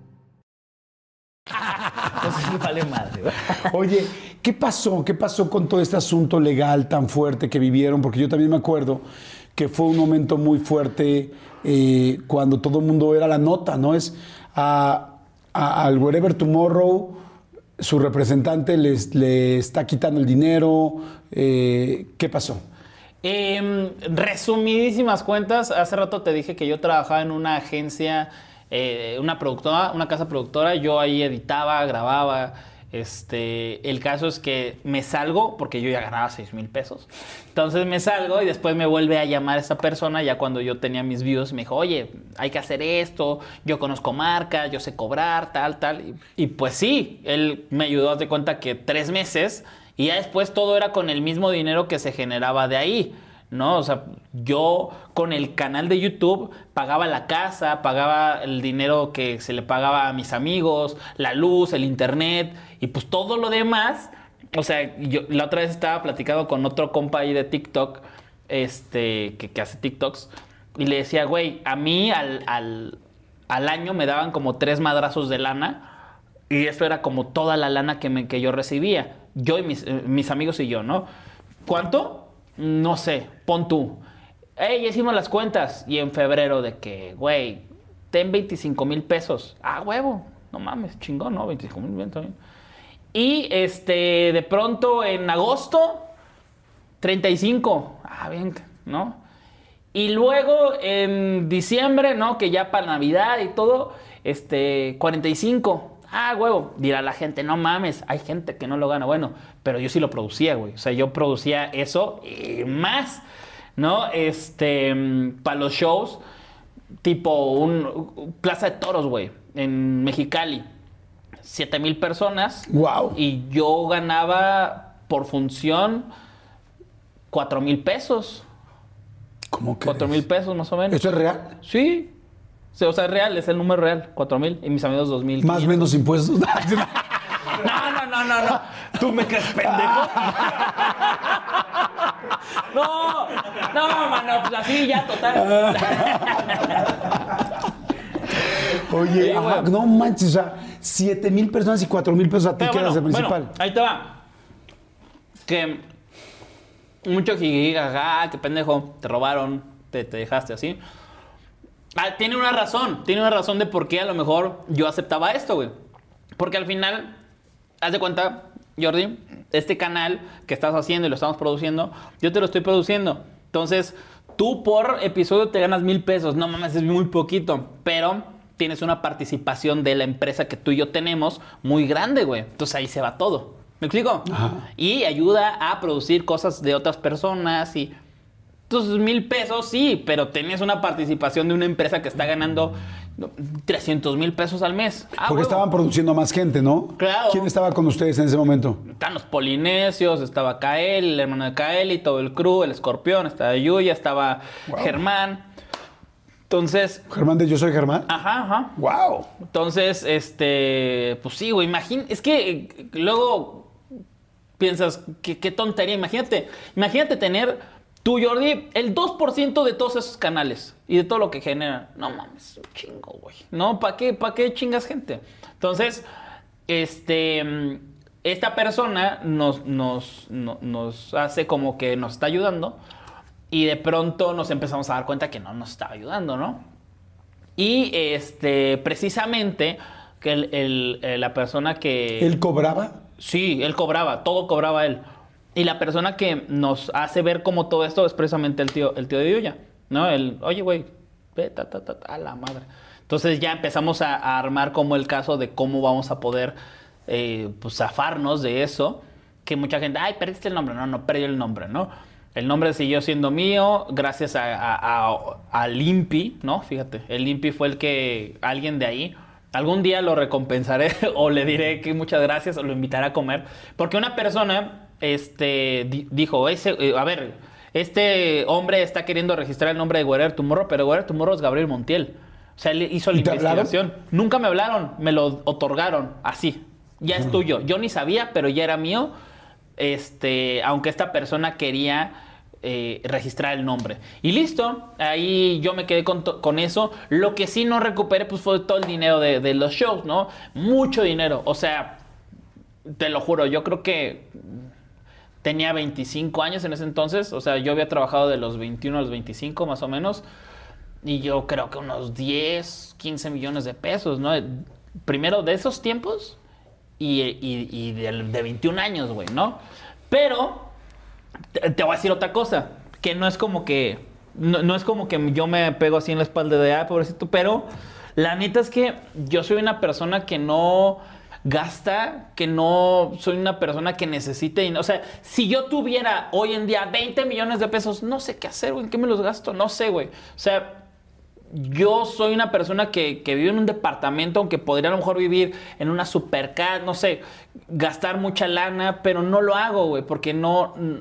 Speaker 2: Me vale madre.
Speaker 1: Oye, ¿qué pasó? ¿Qué pasó con todo este asunto legal tan fuerte que vivieron? Porque yo también me acuerdo que fue un momento muy fuerte eh, cuando todo el mundo era la nota, ¿no? Es a- a- al Wherever Tomorrow, su representante les, le está quitando el dinero. eh, ¿Qué pasó?
Speaker 2: Em, resumidísimas cuentas, hace rato te dije que yo trabajaba en una agencia, eh, una productora, una casa productora, yo ahí editaba, grababa. Este, el caso es que me salgo porque yo ya ganaba 6 mil pesos. Entonces me salgo y después me vuelve a llamar esa persona ya cuando yo tenía mis views. Me dijo, oye, hay que hacer esto, yo conozco marcas, yo sé cobrar, tal, tal. Y, y pues sí, él me ayudó a de cuenta que tres meses y ya después todo era con el mismo dinero que se generaba de ahí. ¿No? O sea, yo con el canal de YouTube pagaba la casa, pagaba el dinero que se le pagaba a mis amigos, la luz, el internet y pues todo lo demás. O sea, yo la otra vez estaba platicando con otro compa ahí de TikTok, este, que, hace TikToks, y le decía, güey, a mí al, al, al año me daban como tres madrazos de lana. Y eso era como toda la lana que, me, que yo recibía. Yo y mis, eh, mis amigos y yo, ¿no? ¿Cuánto? No sé, pon tú. Ey, ya hicimos las cuentas. Y en febrero de que, güey, ten 25 mil pesos. Ah, huevo. No mames, chingón, ¿no? 25 mil bien también. Y este, de pronto en agosto, 35. Ah, bien, ¿no? Y luego en diciembre, ¿no? Que ya para Navidad y todo, este, 45. Ah, huevo. Dirá la gente, no mames, hay gente que no lo gana. Bueno, pero yo sí lo producía, güey. O sea, yo producía eso y más, ¿no? Este, para los shows, tipo un Plaza de Toros, güey, en Mexicali. 7 mil personas.
Speaker 1: Wow.
Speaker 2: Y yo ganaba por función 4 mil pesos.
Speaker 1: ¿Cómo que?
Speaker 2: 4 mil pesos más o menos.
Speaker 1: ¿Esto es real?
Speaker 2: Sí. O sea, es real, es el número real, 4 mil. Y mis amigos 2 mil.
Speaker 1: Más o menos impuestos.
Speaker 2: No, no, no, no, no. ¿Tú me crees pendejo? No, no, mano, pues así ya, total.
Speaker 1: Oye,
Speaker 2: Sí,
Speaker 1: ajá,
Speaker 2: güey.
Speaker 1: no manches, o sea, 7 mil personas y 4 mil pesos a ti que eras el
Speaker 2: bueno,
Speaker 1: principal.
Speaker 2: bueno, ahí te va. Que mucho jijijaja, que pendejo, te robaron, te, te dejaste así. Ah, tiene una razón, tiene una razón de por qué a lo mejor yo aceptaba esto, güey. Porque al final, haz de cuenta, Jordi, este canal que estás haciendo y lo estamos produciendo, yo te lo estoy produciendo. Entonces, tú por episodio te ganas mil pesos. No mames, es muy poquito. Pero tienes una participación de la empresa que tú y yo tenemos muy grande, güey. Entonces ahí se va todo. ¿Me explico? Y ayuda a producir cosas de otras personas y... Entonces, mil pesos, sí, pero tenías una participación de una empresa que está ganando 300 mil pesos al mes. Ah,
Speaker 1: Porque
Speaker 2: huevo.
Speaker 1: estaban produciendo más gente, ¿no?
Speaker 2: Claro.
Speaker 1: ¿Quién estaba con ustedes en ese momento?
Speaker 2: Están los polinesios, estaba Kael, el hermano de Kael y todo el crew, el escorpión, estaba Yuya, estaba Germán. Entonces,
Speaker 1: Germán de Yo Soy Germán.
Speaker 2: ajá, ajá.
Speaker 1: ¡Wow!
Speaker 2: Entonces, este, pues sí, güey, imagín, es que eh, luego piensas, qué, qué tontería, imagínate, imagínate tener tú, Jordi, el 2% de todos esos canales y de todo lo que generan. No mames, un chingo, güey. No, ¿para qué, para qué chingas gente? Entonces, este, esta persona nos, nos, no- nos hace como que nos está ayudando y de pronto nos empezamos a dar cuenta que no nos estaba ayudando, ¿no? Y este, precisamente que el- el- eh, la persona que...
Speaker 1: ¿Él cobraba?
Speaker 2: Sí, él cobraba, todo cobraba él. Y la persona que nos hace ver como todo esto es precisamente el tío, el tío de Yuya, ¿no? El, oye, güey, ta, ta, ta, a la madre. Entonces ya empezamos a, armar como el caso de cómo vamos a poder, eh, pues, zafarnos de eso. Que mucha gente, ay, perdiste el nombre. No, no perdí el nombre, ¿no? El nombre siguió siendo mío gracias a, a, a- al INPI, ¿no? Fíjate, el INPI fue el que, alguien de ahí, algún día lo recompensaré o le diré que muchas gracias o lo invitaré a comer. Porque una persona este, di- dijo, ese, eh, a ver, este hombre está queriendo registrar el nombre de Guerrero Tumorro, pero Guerrero Tumorro es Gabriel Montiel. O sea, él hizo la investigación. Nunca me hablaron, me lo otorgaron, así. Ya es tuyo. Yo ni sabía, pero ya era mío. Este, aunque esta persona quería eh, registrar el nombre. Y listo, ahí yo me quedé con, con eso. Lo que sí no recuperé, pues fue todo el dinero de, de los shows, ¿no? Mucho dinero. O sea, te lo juro, yo creo que tenía 25 años en ese entonces. O sea, yo había trabajado de los 21 a los 25 más o menos. Y yo creo que unos 10, 15 millones de pesos, ¿no? Primero de esos tiempos y, de, de 21 años, güey, ¿no? Pero te, te voy a decir otra cosa, que no es como que, no, no es como que yo me pego así en la espalda de, ah, pobrecito, pero la neta es que yo soy una persona que no gasta, que no soy una persona que necesite, o sea, si yo tuviera hoy en día 20 millones de pesos, no sé qué hacer, güey, ¿en qué me los gasto? No sé, güey. O sea, yo soy una persona que, que vive en un departamento, aunque podría a lo mejor vivir en una supercat, no sé, gastar mucha lana, pero no lo hago, güey, porque no mm,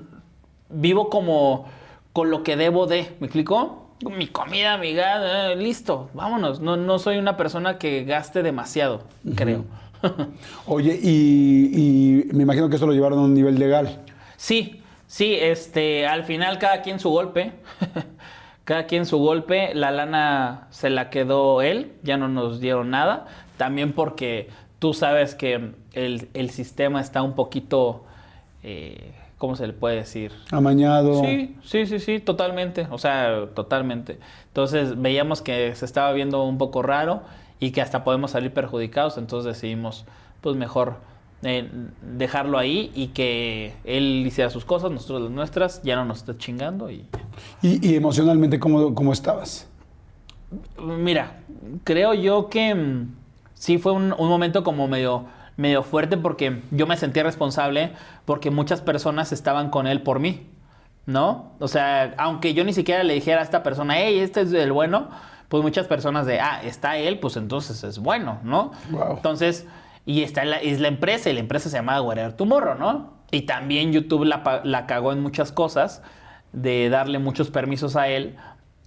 Speaker 2: vivo como con lo que debo de, ¿me explico? Mi comida, mi gas, eh, listo, vámonos. No, no soy una persona que gaste demasiado, creo.
Speaker 1: Oye, y, y me imagino que eso lo llevaron a un nivel legal.
Speaker 2: Sí, sí, este, al final cada quien su golpe. cada quien su golpe. La lana se la quedó él, ya no nos dieron nada. También porque tú sabes que el, el sistema está un poquito, eh, ¿cómo se le puede decir?
Speaker 1: Amañado.
Speaker 2: Sí, sí, sí, sí, totalmente. O sea, totalmente. Entonces veíamos que se estaba viendo un poco raro y que hasta podemos salir perjudicados. Entonces decidimos, pues mejor eh, dejarlo ahí y que él hiciera sus cosas, nosotros las nuestras, ya no nos esté chingando. Y
Speaker 1: Y, y emocionalmente, ¿cómo, cómo estabas?
Speaker 2: mira, creo yo que mm, sí fue un, un momento como medio, medio fuerte porque yo me sentía responsable porque muchas personas estaban con él por mí, ¿no? O sea, aunque yo ni siquiera le dijera a esta persona, hey, este es el bueno, pues muchas personas de, ah, está él, pues entonces es bueno, ¿no?
Speaker 1: Wow.
Speaker 2: Entonces, y está la, es la empresa, y la empresa se llama Whatever Tomorrow, ¿no? Y también YouTube la, la cagó en muchas cosas, de darle muchos permisos a él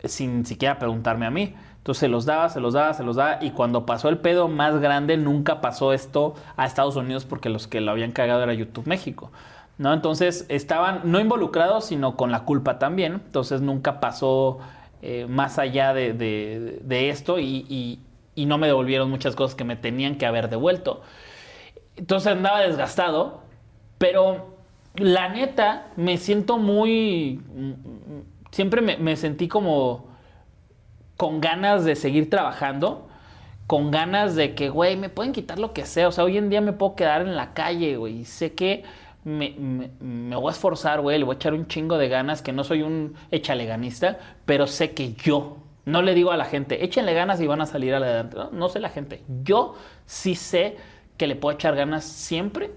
Speaker 2: sin siquiera preguntarme a mí. Entonces se los daba, se los daba, se los daba. Y cuando pasó el pedo más grande, nunca pasó esto a Estados Unidos porque los que lo habían cagado era YouTube México. ¿no? Entonces estaban no involucrados, sino con la culpa también. Entonces nunca pasó eh, más allá de, de- esto y, y- y no me devolvieron muchas cosas que me tenían que haber devuelto. Entonces andaba desgastado, pero la neta me siento muy... Siempre me, me sentí como con ganas de seguir trabajando, con ganas de que, güey, me pueden quitar lo que sea. O sea, hoy en día me puedo quedar en la calle, güey. Y sé que me, me- me voy a esforzar, güey. Le voy a echar un chingo de ganas, que no soy un echaleganista, pero sé que yo, no le digo a la gente, échenle ganas y van a salir adelante. No, no sé la gente. Yo sí sé que le puedo echar ganas siempre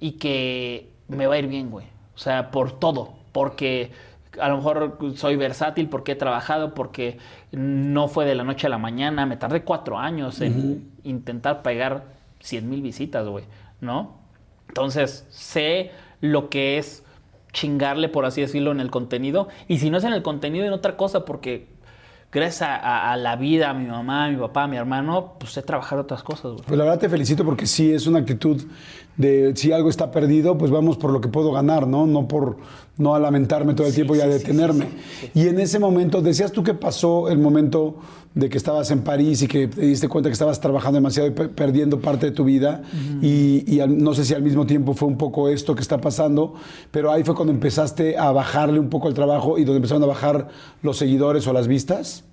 Speaker 2: y que me va a ir bien, güey. O sea, por todo. Porque a lo mejor soy versátil porque he trabajado, porque no fue de la noche a la mañana. Me tardé cuatro años en intentar pegar 100 mil visitas, güey, ¿no? Entonces, sé lo que es chingarle, por así decirlo, en el contenido. Y si no es en el contenido, en otra cosa, porque gracias a, la vida, a mi mamá, a mi papá, a mi hermano, pues sé trabajar otras cosas.
Speaker 1: Pues la verdad te felicito porque sí es una actitud de si algo está perdido, pues vamos por lo que puedo ganar, ¿no? No por no a lamentarme todo el tiempo y a
Speaker 2: sí,
Speaker 1: detenerme.
Speaker 2: sí,
Speaker 1: Y en ese momento, decías tú que pasó el momento de que estabas en París y que te diste cuenta que estabas trabajando demasiado y pe- perdiendo parte de tu vida. Y, y al- no sé si al mismo tiempo fue un poco esto que está pasando, pero ahí fue cuando empezaste a bajarle un poco el trabajo y donde empezaron a bajar los seguidores o las vistas.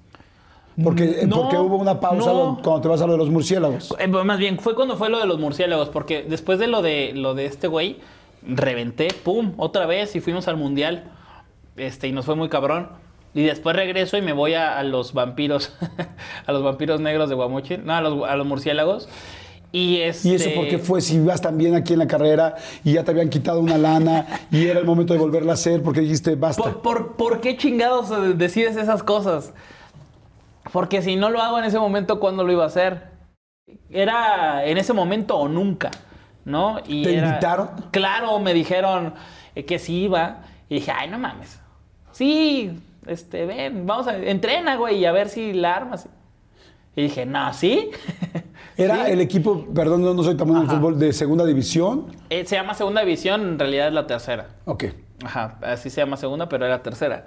Speaker 1: Porque,
Speaker 2: No,
Speaker 1: porque hubo una pausa
Speaker 2: no.
Speaker 1: cuando te vas a lo de los murciélagos.
Speaker 2: Eh, más bien, fue cuando fue lo de los murciélagos, porque después de lo de lo de este güey, reventé, pum, otra vez y fuimos al mundial. Este, y nos fue muy cabrón. Y después regreso y me voy a, a los vampiros, a los vampiros negros de Guamuchi, no, a los, a los murciélagos. Y, este,
Speaker 1: ¿Y eso por qué fue? Si ibas tan bien aquí en la carrera y ya te habían quitado una lana y era el momento de volverla a hacer porque dijiste basta.
Speaker 2: ¿Por, por, por qué chingados eh, decides esas cosas? Porque si no lo hago en ese momento, ¿cuándo lo iba a hacer? Era en ese momento o nunca, ¿no? Y
Speaker 1: ¿Te
Speaker 2: era-
Speaker 1: invitaron?
Speaker 2: Claro, me dijeron eh, que sí iba. Y dije, ay, no mames. Sí, este, ven, vamos a, entrena, güey, y a ver si la armas. Y dije, no, ¿sí?
Speaker 1: Era
Speaker 2: Sí.
Speaker 1: el equipo, perdón, no, no soy tan bueno en fútbol, de segunda división.
Speaker 2: Eh, se llama segunda división, en realidad es la tercera.
Speaker 1: Ok.
Speaker 2: Ajá, así se llama segunda, pero era tercera.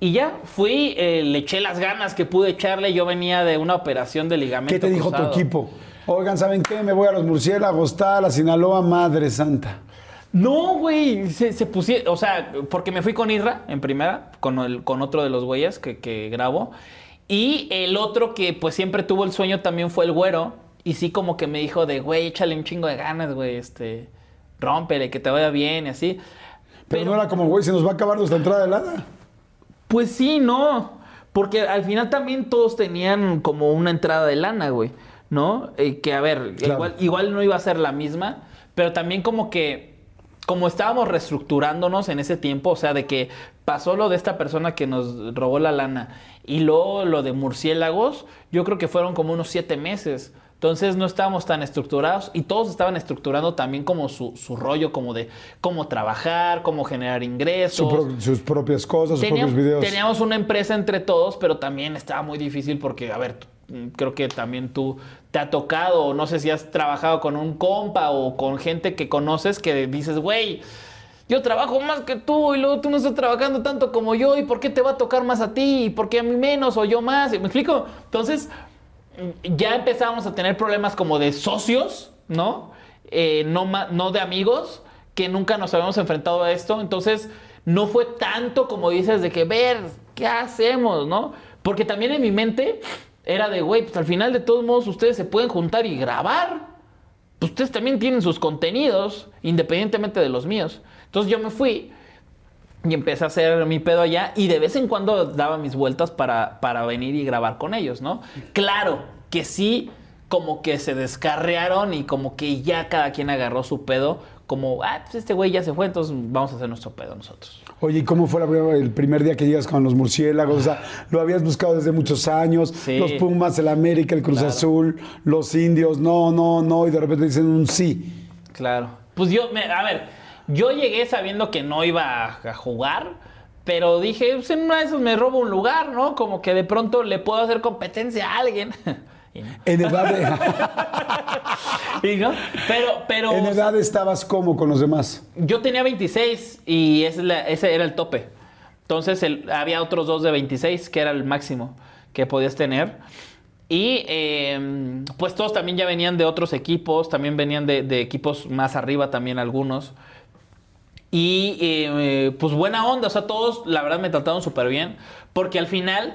Speaker 2: Y ya fui, eh, le eché las ganas que pude echarle. Yo venía de una operación de ligamento.
Speaker 1: ¿Qué te dijo tu equipo? Oigan, ¿saben qué? Me voy a los murciélagos, tal, a Sinaloa, Madre Santa.
Speaker 2: No, güey, se, se pusieron, o sea, porque me fui con Irra en primera, con, el, con otro de los güeyes que, que grabo. Y el otro que pues siempre tuvo el sueño también fue el güero. Y sí como que me dijo de, güey, échale un chingo de ganas, güey, este, rómpele, que te vaya bien y así.
Speaker 1: Pero, no era como, güey, se nos va a acabar nuestra entrada de lana.
Speaker 2: Pues sí, no. Porque al final también todos tenían como una entrada de lana, güey. ¿No? Eh, que a ver,
Speaker 1: Claro.
Speaker 2: igual, igual no iba a ser la misma, pero también como que, como estábamos reestructurándonos en ese tiempo, o sea, de que pasó lo de esta persona que nos robó la lana y luego lo de murciélagos, yo creo que fueron como unos siete meses. Entonces no estábamos tan estructurados y todos estaban estructurando también como su, su rollo, como de cómo trabajar, cómo generar ingresos.
Speaker 1: Su pro- sus propias cosas, sus propios videos.
Speaker 2: teníamos una empresa entre todos, pero también estaba muy difícil porque, a ver, creo que también tú te ha tocado, o no sé si has trabajado con un compa o con gente que conoces que dices, güey, yo trabajo más que tú y luego tú no estás trabajando tanto como yo y por qué te va a tocar más a ti y por qué a mí menos o yo más. ¿Me explico? Entonces, ya empezamos a tener problemas como de socios, ¿no? Eh, no, de amigos, que nunca nos habíamos enfrentado a esto. Entonces, no fue tanto como dices de que, ver, ¿qué hacemos, no? Porque también en mi mente era de, güey, pues al final de todos modos ustedes se pueden juntar y grabar. Ustedes también tienen sus contenidos, independientemente de los míos. Entonces yo me fui y empecé a hacer mi pedo allá y de vez en cuando daba mis vueltas para, para venir y grabar con ellos, ¿no? Claro que sí, como que se descarrearon y como que ya cada quien agarró su pedo, como, ah, pues este güey ya se fue, entonces vamos a hacer nuestro pedo nosotros.
Speaker 1: Oye, ¿y cómo fue la primera- el primer día que llegas con los murciélagos? O sea, lo habías buscado desde muchos años.
Speaker 2: Sí.
Speaker 1: Los Pumas, el América, el Cruz
Speaker 2: Claro.
Speaker 1: Azul, los indios, no, no, no, y de repente dicen un sí.
Speaker 2: Claro. Pues yo, me- a ver, yo llegué sabiendo que no iba a, jugar, pero dije, pues en una de esas me robo un lugar, ¿no? Como que de pronto le puedo hacer competencia a alguien. Y no.
Speaker 1: En edad, de-
Speaker 2: Y no, Pero, pero
Speaker 1: en edad estabas como con los demás.
Speaker 2: yo tenía 26 y ese, es la- ese era el tope. Entonces el- había otros dos de 26, que era el máximo que podías tener. Y eh, pues todos también ya venían de otros equipos, también venían de, de equipos más arriba también algunos. Y eh, pues buena onda, o sea, todos la verdad me trataron súper bien, porque al final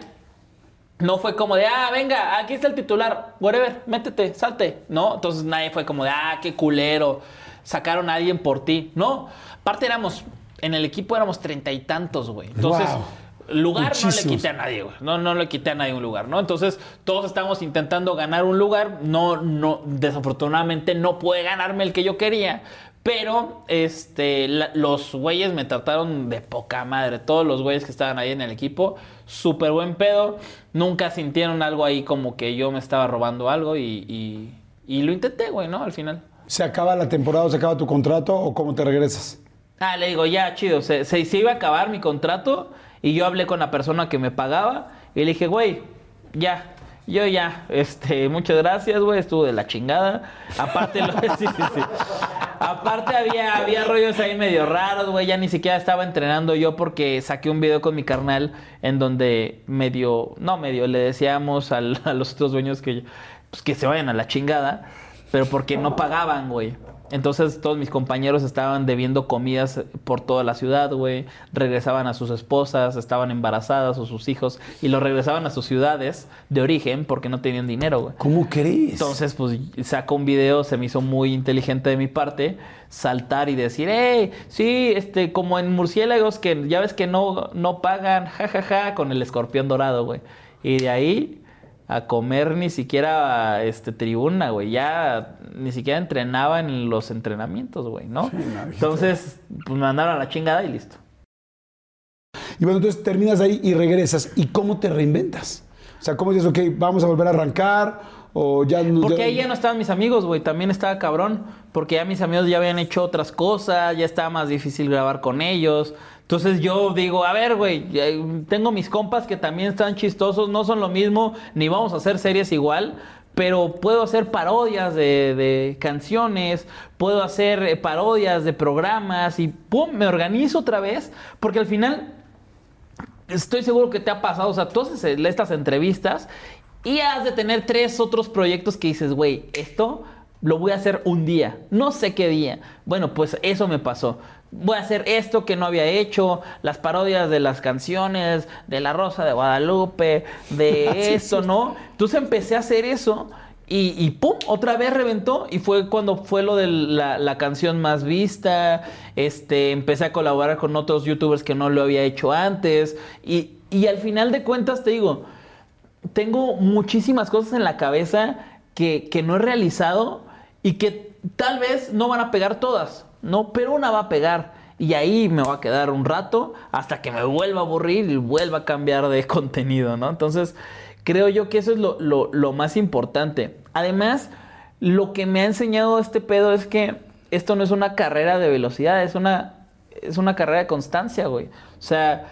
Speaker 2: no fue como de, ah, venga, aquí está el titular, whatever, métete, salte, ¿no? Entonces nadie fue como de, ah, qué culero, sacaron a alguien por ti. No, aparte éramos, en el equipo éramos treinta y tantos, güey. Entonces,
Speaker 1: Wow.
Speaker 2: lugar no le quité a nadie, güey. No, no le quité a nadie un lugar, ¿no? Entonces, todos estamos intentando ganar un lugar. No, no, desafortunadamente no pude ganarme el que yo quería. Pero, este, la- los güeyes me trataron de poca madre. Todos los güeyes que estaban ahí en el equipo, súper buen pedo. Nunca sintieron algo ahí como que yo me estaba robando algo y, y- y lo intenté, güey, ¿no? Al final.
Speaker 1: ¿Se acaba la temporada o se acaba tu contrato o cómo te regresas?
Speaker 2: Ah, le digo, ya, chido. Se, se, se iba a acabar mi contrato y yo hablé con la persona que me pagaba y le dije, güey, ya, yo ya, este, muchas gracias, güey, estuvo de la chingada. Aparte, lo, sí, sí, sí. Aparte había, había rollos ahí medio raros, güey, ya ni siquiera estaba entrenando yo porque saqué un video con mi carnal en donde medio, no medio, le decíamos al- a los otros dueños que, pues, que se vayan a la chingada, pero porque no pagaban, güey. Entonces todos mis compañeros estaban debiendo comidas por toda la ciudad, güey. Regresaban a sus esposas, estaban embarazadas o sus hijos y los regresaban a sus ciudades de origen porque no tenían dinero, güey.
Speaker 1: ¿Cómo crees?
Speaker 2: Entonces, pues saco un video, se me hizo muy inteligente de mi parte, saltar y decir, hey, sí, este, como en murciélagos que ya ves que no, no pagan, jajaja, con el escorpión dorado, güey. Y de ahí a comer ni siquiera este tribuna, güey. Ya ni siquiera entrenaba en los entrenamientos, güey, ¿no? Entonces, pues me mandaron a la chingada y listo.
Speaker 1: Y bueno, entonces terminas ahí y regresas. ¿Y cómo te reinventas? O sea, ¿cómo dices, ok, vamos a volver a arrancar? O ya no.
Speaker 2: Porque ahí ya no estaban mis amigos, güey. También estaba cabrón. Porque ya mis amigos ya habían hecho otras cosas. Ya estaba más difícil grabar con ellos. Entonces yo digo, a ver, güey. Tengo mis compas que también están chistosos. No son lo mismo. Ni vamos a hacer series igual. Pero puedo hacer parodias de, canciones. Puedo hacer eh, parodias de programas. Y pum, me organizo otra vez. Porque al final Estoy seguro que te ha pasado, o sea, tú haces estas entrevistas Y has de tener tres otros proyectos que dices, güey, esto lo voy a hacer un día, no sé qué día. Bueno, pues eso me pasó. Voy a hacer esto que no había hecho, las parodias de las canciones, de La Rosa de Guadalupe, de esto, ¿no? Entonces empecé a hacer eso y, y ¡pum! Otra vez reventó y fue cuando fue lo de la, la canción más vista. Este, empecé a colaborar con otros youtubers que no lo había hecho antes. Y, y al final de cuentas, te digo, tengo muchísimas cosas en la cabeza que, que no he realizado y que tal vez no van a pegar todas, ¿no? Pero una va a pegar. Y ahí me va a quedar un rato hasta que me vuelva a aburrir y vuelva a cambiar de contenido, ¿no? Entonces, creo yo que eso es lo, más importante. Además, lo que me ha enseñado este pedo es que esto no es una carrera de velocidad, es una, es una carrera de constancia, güey. O sea,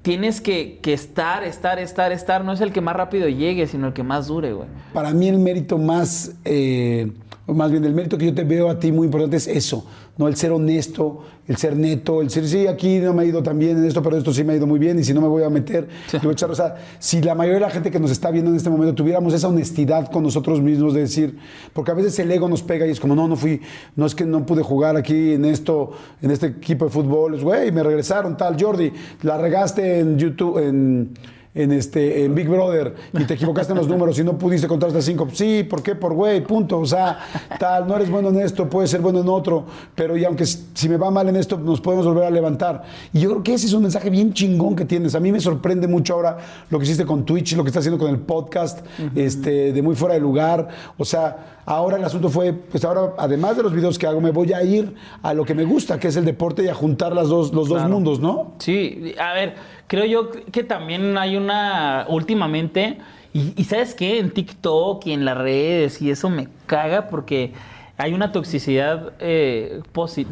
Speaker 2: tienes que, que estar, estar, estar, estar. No es el que más rápido llegue, sino el que más dure, güey.
Speaker 1: Para mí el mérito más, eh, o más bien el mérito que yo te veo a ti muy importante es eso, ¿no? El ser honesto, el ser neto, el ser, sí, aquí no me ha ido tan bien en esto, pero esto sí me ha ido muy bien y si no me voy a meter, le voy a echar, o sea, si la mayoría de la gente que nos está viendo en este momento tuviéramos esa honestidad con nosotros mismos de decir, porque a veces el ego nos pega y es como, no, no fui, no es que no pude jugar aquí en esto, en este equipo de fútbol, es, güey, me regresaron, tal, Jordi, la regaste en YouTube, en en, este, en Big Brother y te equivocaste en los números y no pudiste contar hasta cinco. Sí, ¿por qué? Por güey, punto. O sea, tal, no eres bueno en esto, puedes ser bueno en otro, pero y aunque si me va mal en esto, nos podemos volver a levantar. Y yo creo que ese es un mensaje bien chingón que tienes. A mí me sorprende mucho ahora lo que hiciste con Twitch, lo que estás haciendo con el podcast, este, de muy fuera de lugar. O sea, ahora el asunto fue, pues ahora, además de los videos que hago, me voy a ir a lo que me gusta, que es el deporte y a juntar las dos, los dos mundos, ¿no?
Speaker 2: Sí, a ver, creo yo que también hay una últimamente, y, sabes qué, en TikTok y en las redes, y eso me caga porque hay una toxicidad eh,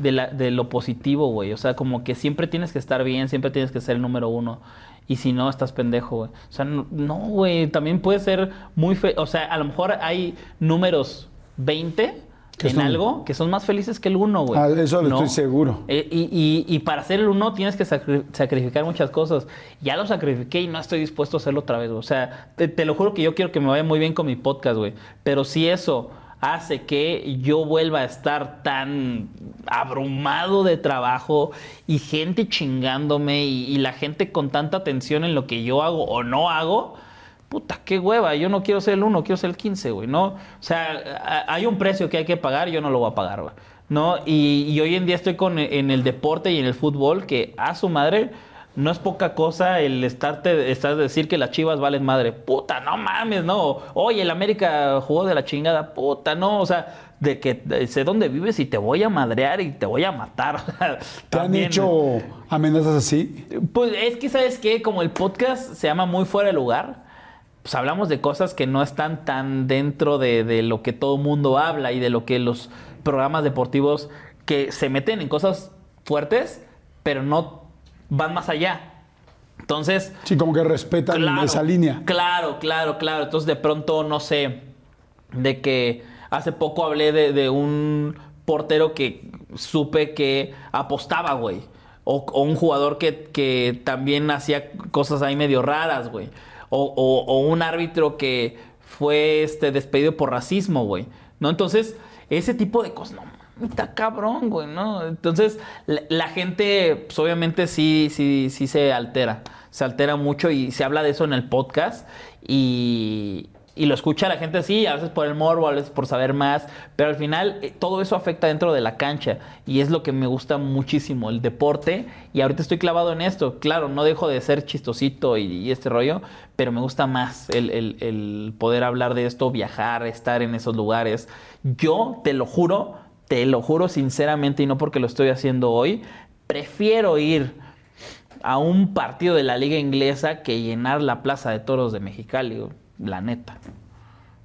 Speaker 2: de, la- de lo positivo, güey. O sea, como que siempre tienes que estar bien, siempre tienes que ser el número uno. Y si no, estás pendejo, güey. O sea, no, güey, también puede ser muy fe O sea, a lo mejor hay números 20
Speaker 1: Que
Speaker 2: en
Speaker 1: son-
Speaker 2: algo que son más felices que el uno, güey.
Speaker 1: Ah, eso lo
Speaker 2: ¿No?
Speaker 1: estoy seguro.
Speaker 2: Eh, y, y- y para ser el uno tienes que sacri- sacrificar muchas cosas. Ya lo sacrifiqué y no estoy dispuesto a hacerlo otra vez. güey. O sea, te, te lo juro que yo quiero que me vaya muy bien con mi podcast, güey. Pero si eso hace que yo vuelva a estar tan abrumado de trabajo y gente chingándome y, y la gente con tanta atención en lo que yo hago o no hago, puta, qué hueva, yo no quiero ser el 1, quiero ser el 15, güey, ¿no? O sea, hay un precio que hay que pagar, yo no lo voy a pagar, güey, ¿no? Y, y hoy en día estoy con, en el deporte y en el fútbol que a su madre no es poca cosa el estarte, estar decir que las chivas valen madre. Puta, no mames, no. Oye, el América jugó de la chingada, puta, no. O sea, de que sé dónde vives y te voy a madrear y te voy a matar.
Speaker 1: ¿Te han hecho amenazas así?
Speaker 2: pues es que, ¿sabes qué? Como el podcast se llama Muy Fuera de Lugar, pues hablamos de cosas que no están tan dentro de, de lo que todo mundo habla y de lo que los programas deportivos que se meten en cosas fuertes, pero no van más allá. Entonces,
Speaker 1: Sí, como que respetan
Speaker 2: Claro,
Speaker 1: esa línea.
Speaker 2: Claro, claro, claro. Entonces de pronto, no sé, de que hace poco hablé de, de un portero que supe que apostaba, güey. O, o un jugador que, que también hacía cosas ahí medio raras, güey. O, un árbitro que fue este, despedido por racismo, güey. ¿No? Entonces, ese tipo de cosas, no, está cabrón, güey, ¿no? Entonces, la, la gente, pues obviamente sí, sí, sí se altera. Se altera mucho y se habla de eso en el podcast. Y, y lo escucha la gente así, a veces por el morbo, a veces por saber más. Pero al final, eh, todo eso afecta dentro de la cancha. Y es lo que me gusta muchísimo, el deporte. Y ahorita estoy clavado en esto. Claro, no dejo de ser chistosito y, este rollo, pero me gusta más el, el- el poder hablar de esto, viajar, estar en esos lugares. Yo, te lo juro, te lo juro sinceramente y no porque lo estoy haciendo hoy, prefiero ir a un partido de la liga inglesa que llenar la plaza de toros de Mexicali. La neta.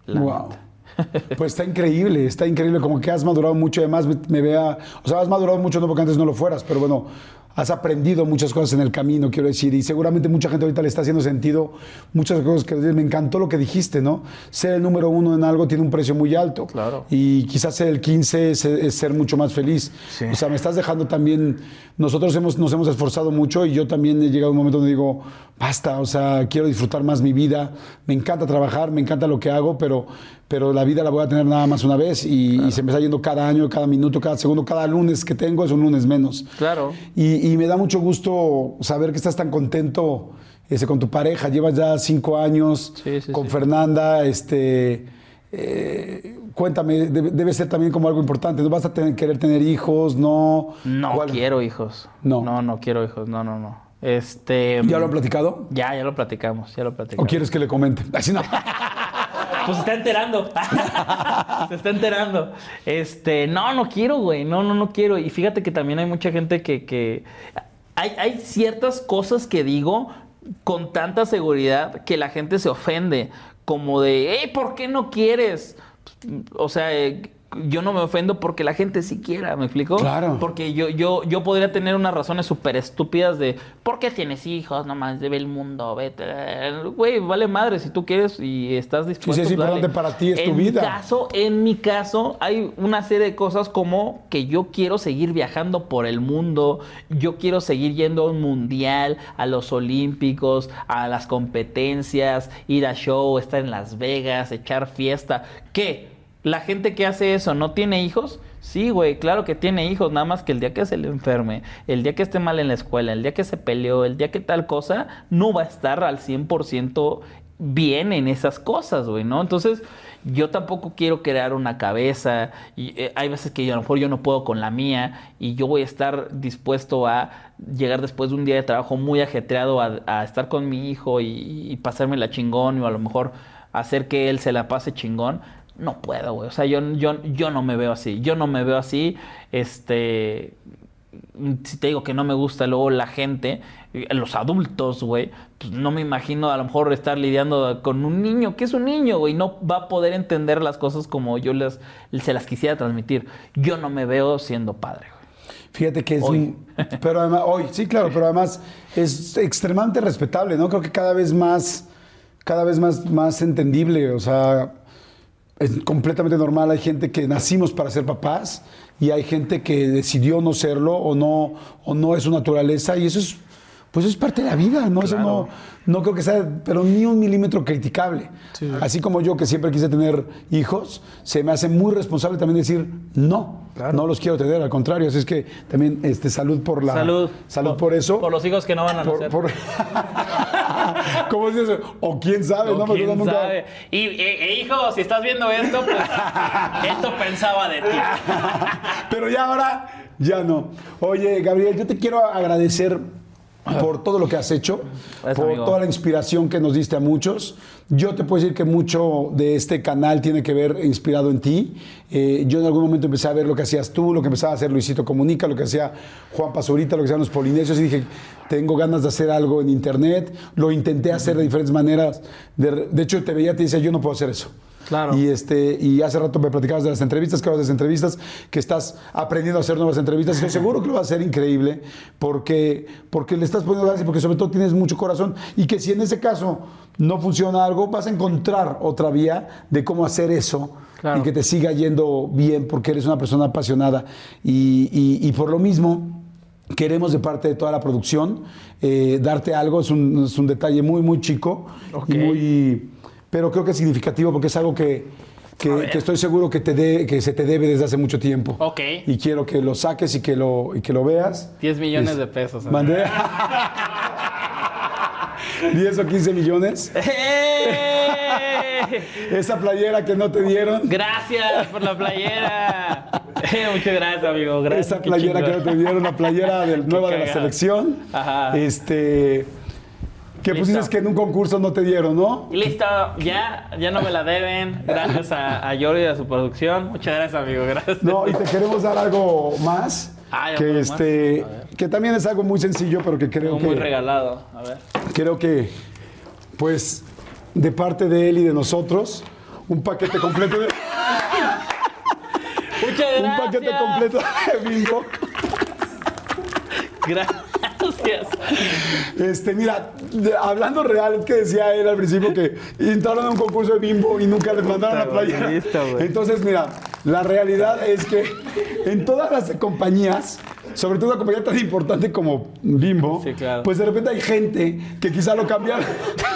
Speaker 2: La
Speaker 1: Wow.
Speaker 2: neta.
Speaker 1: Pues está increíble, está increíble, como que has madurado mucho, además me, vea, o sea, has madurado mucho, no porque antes no lo fueras, pero bueno, has aprendido muchas cosas en el camino, quiero decir, y seguramente mucha gente ahorita le está haciendo sentido muchas cosas que me encantó lo que dijiste, ¿no? Ser el número uno en algo tiene un precio muy alto.
Speaker 2: Claro.
Speaker 1: Y quizás ser el 15 es, es ser mucho más feliz.
Speaker 2: Sí.
Speaker 1: O sea, me estás dejando también, nosotros hemos, nos hemos esforzado mucho y yo también he llegado a un momento donde digo, basta, o sea, quiero disfrutar más mi vida, me encanta trabajar, me encanta lo que hago, pero, pero la vida la voy a tener nada más una vez y, y se me está yendo cada año, cada minuto, cada segundo, cada lunes que tengo es un lunes menos.
Speaker 2: Claro.
Speaker 1: Y, y me da mucho gusto saber que estás tan contento este, con tu pareja. Llevas ya cinco años
Speaker 2: Sí, sí,
Speaker 1: con
Speaker 2: sí.
Speaker 1: Fernanda. Este, eh, cuéntame, debe, debe ser también como algo importante. ¿No vas a tener- querer tener hijos? No.
Speaker 2: No
Speaker 1: ¿Cuál?
Speaker 2: quiero hijos.
Speaker 1: No.
Speaker 2: No, no quiero hijos. No, no, no. Este.
Speaker 1: ¿Ya lo han platicado?
Speaker 2: Ya, ya lo platicamos, ya lo
Speaker 1: ¿O
Speaker 2: platicamos.
Speaker 1: quieres que le comente? Así no.
Speaker 2: Pues se está enterando. se está enterando. Este, no, no quiero, güey. No, no, no quiero. Y fíjate que también hay mucha gente que. que- Hay, hay ciertas cosas que digo con tanta seguridad que la gente se ofende. Como de, hey, ¿por qué no quieres? O sea, eh, yo no me ofendo porque la gente sí quiera, ¿me explico?
Speaker 1: Claro.
Speaker 2: Porque yo, yo, yo podría tener unas razones súper estúpidas de ¿por qué tienes hijos? Nomás ve el mundo, vete. Güey, vale madre si tú quieres y estás dispuesto.
Speaker 1: sí, es importante para ti, es tu
Speaker 2: en
Speaker 1: vida.
Speaker 2: Mi caso, en mi caso, hay una serie de cosas como que yo quiero seguir viajando por el mundo, yo quiero seguir yendo a un mundial, a los olímpicos, a las competencias, ir a show, estar en Las Vegas, echar fiesta. ¿Qué? La gente que hace eso no tiene hijos. Sí, güey, claro que tiene hijos, nada más que el día que se le enferme, el día que esté mal en la escuela, el día que se peleó, el día que tal cosa, no va a estar al 100% bien en esas cosas, güey, ¿no? Entonces, yo tampoco quiero crear una cabeza y eh, hay veces que yo, a lo mejor yo no puedo con la mía y yo voy a estar dispuesto a llegar después de un día de trabajo muy ajetreado a, estar con mi hijo y, y pasarme la chingón o a lo mejor hacer que él se la pase chingón. No puedo, güey. O sea, yo, yo, yo no me veo así. Yo no me veo así. Este. Si te digo que no me gusta luego la gente, eh, los adultos, güey, pues no me imagino a lo mejor estar lidiando con un niño, que es un niño, güey, no va a poder entender las cosas como yo les, se las quisiera transmitir. Yo no me veo siendo padre, güey.
Speaker 1: Fíjate que es
Speaker 2: Hoy.
Speaker 1: un- pero además hoy sí claro pero además es extremadamente respetable no creo que cada vez más cada vez más más entendible o sea es completamente normal. Hay gente que nacimos para ser papás y hay gente que decidió no serlo o no o no es su naturaleza y eso es pues es parte de la vida no eso no no creo que sea pero ni un milímetro criticable. Así como yo que siempre quise tener hijos se me hace muy responsable también decir no no los quiero tener al contrario así es que también este salud por la
Speaker 2: Salud.
Speaker 1: salud por, eso
Speaker 2: Por los hijos que no van a
Speaker 1: por,
Speaker 2: nacer.
Speaker 1: por- ¿Cómo se dice? O quién sabe,
Speaker 2: O
Speaker 1: no me
Speaker 2: quién
Speaker 1: acuerdo nunca.
Speaker 2: sabe. Y, eh, hijo, si estás viendo esto, pues esto pensaba de ti.
Speaker 1: Pero ya ahora, ya no. Oye, Gabriel, yo te quiero agradecer por todo lo que has hecho,
Speaker 2: Gracias,
Speaker 1: por
Speaker 2: amigo.
Speaker 1: toda la inspiración que nos diste a muchos. Yo te puedo decir que mucho de este canal tiene que ver inspirado en ti. Eh, yo en algún momento empecé a ver lo que hacías tú, lo que empezaba a hacer Luisito Comunica, lo que hacía Juan Pazurita, lo que hacían los polinesios, y dije, tengo ganas de hacer algo en internet. Lo intenté hacer de diferentes maneras. De, de hecho, te veía y te decía, yo no puedo hacer eso.
Speaker 2: Claro.
Speaker 1: Y, este, y hace rato me platicabas de las entrevistas, que haces entrevistas, que estás aprendiendo a hacer nuevas entrevistas. Estoy seguro que lo va a hacer increíble porque, porque le estás poniendo ganas y porque sobre todo tienes mucho corazón. Y que si en ese caso no funciona algo, vas a encontrar otra vía de cómo hacer eso
Speaker 2: Claro.
Speaker 1: y que te siga yendo bien porque eres una persona apasionada. Y, y- y por lo mismo, queremos de parte de toda la producción eh, darte algo. Es un, es un detalle muy, muy chico
Speaker 2: Ok.
Speaker 1: y muy pero creo que es significativo porque es algo que, que, que estoy seguro que, te de- que se te debe desde hace mucho tiempo.
Speaker 2: Ok.
Speaker 1: Y quiero que lo saques y que lo, y que lo veas.
Speaker 2: 10 millones
Speaker 1: Es-
Speaker 2: de pesos. ¿eh?
Speaker 1: Mandé. 10 o 15 millones.
Speaker 2: ¡Eh!
Speaker 1: Esa playera que no te dieron.
Speaker 2: Gracias por la playera. Eh, Muchas gracias, amigo. Gracias.
Speaker 1: Esa playera que no te dieron, la playera del- nueva de la selección.
Speaker 2: Ajá.
Speaker 1: Este. Que
Speaker 2: Listo.
Speaker 1: pusiste que en un concurso no te dieron, ¿no?
Speaker 2: Listo, ya, ya no me la deben. Gracias a, a Jordi y a su producción. Muchas gracias, amigo. Gracias.
Speaker 1: No, y te queremos dar algo más.
Speaker 2: Ah, ya
Speaker 1: que este.
Speaker 2: más.
Speaker 1: Que también es algo muy sencillo, pero que creo que.
Speaker 2: muy regalado. A ver.
Speaker 1: creo que, pues, de parte de él y de nosotros, un paquete completo de,
Speaker 2: Muchas gracias.
Speaker 1: un paquete completo de bingo.
Speaker 2: Gracias. Gracias.
Speaker 1: Este, mira, de- hablando real, es que decía él al principio que entraron a un concurso de bimbo y nunca les mandaron la
Speaker 2: güey,
Speaker 1: playa. Entonces, mira, la realidad es que en todas las compañías, sobre todo una compañía tan importante como Bimbo,
Speaker 2: Sí, claro.
Speaker 1: pues de repente hay gente que quizá lo cambiaron,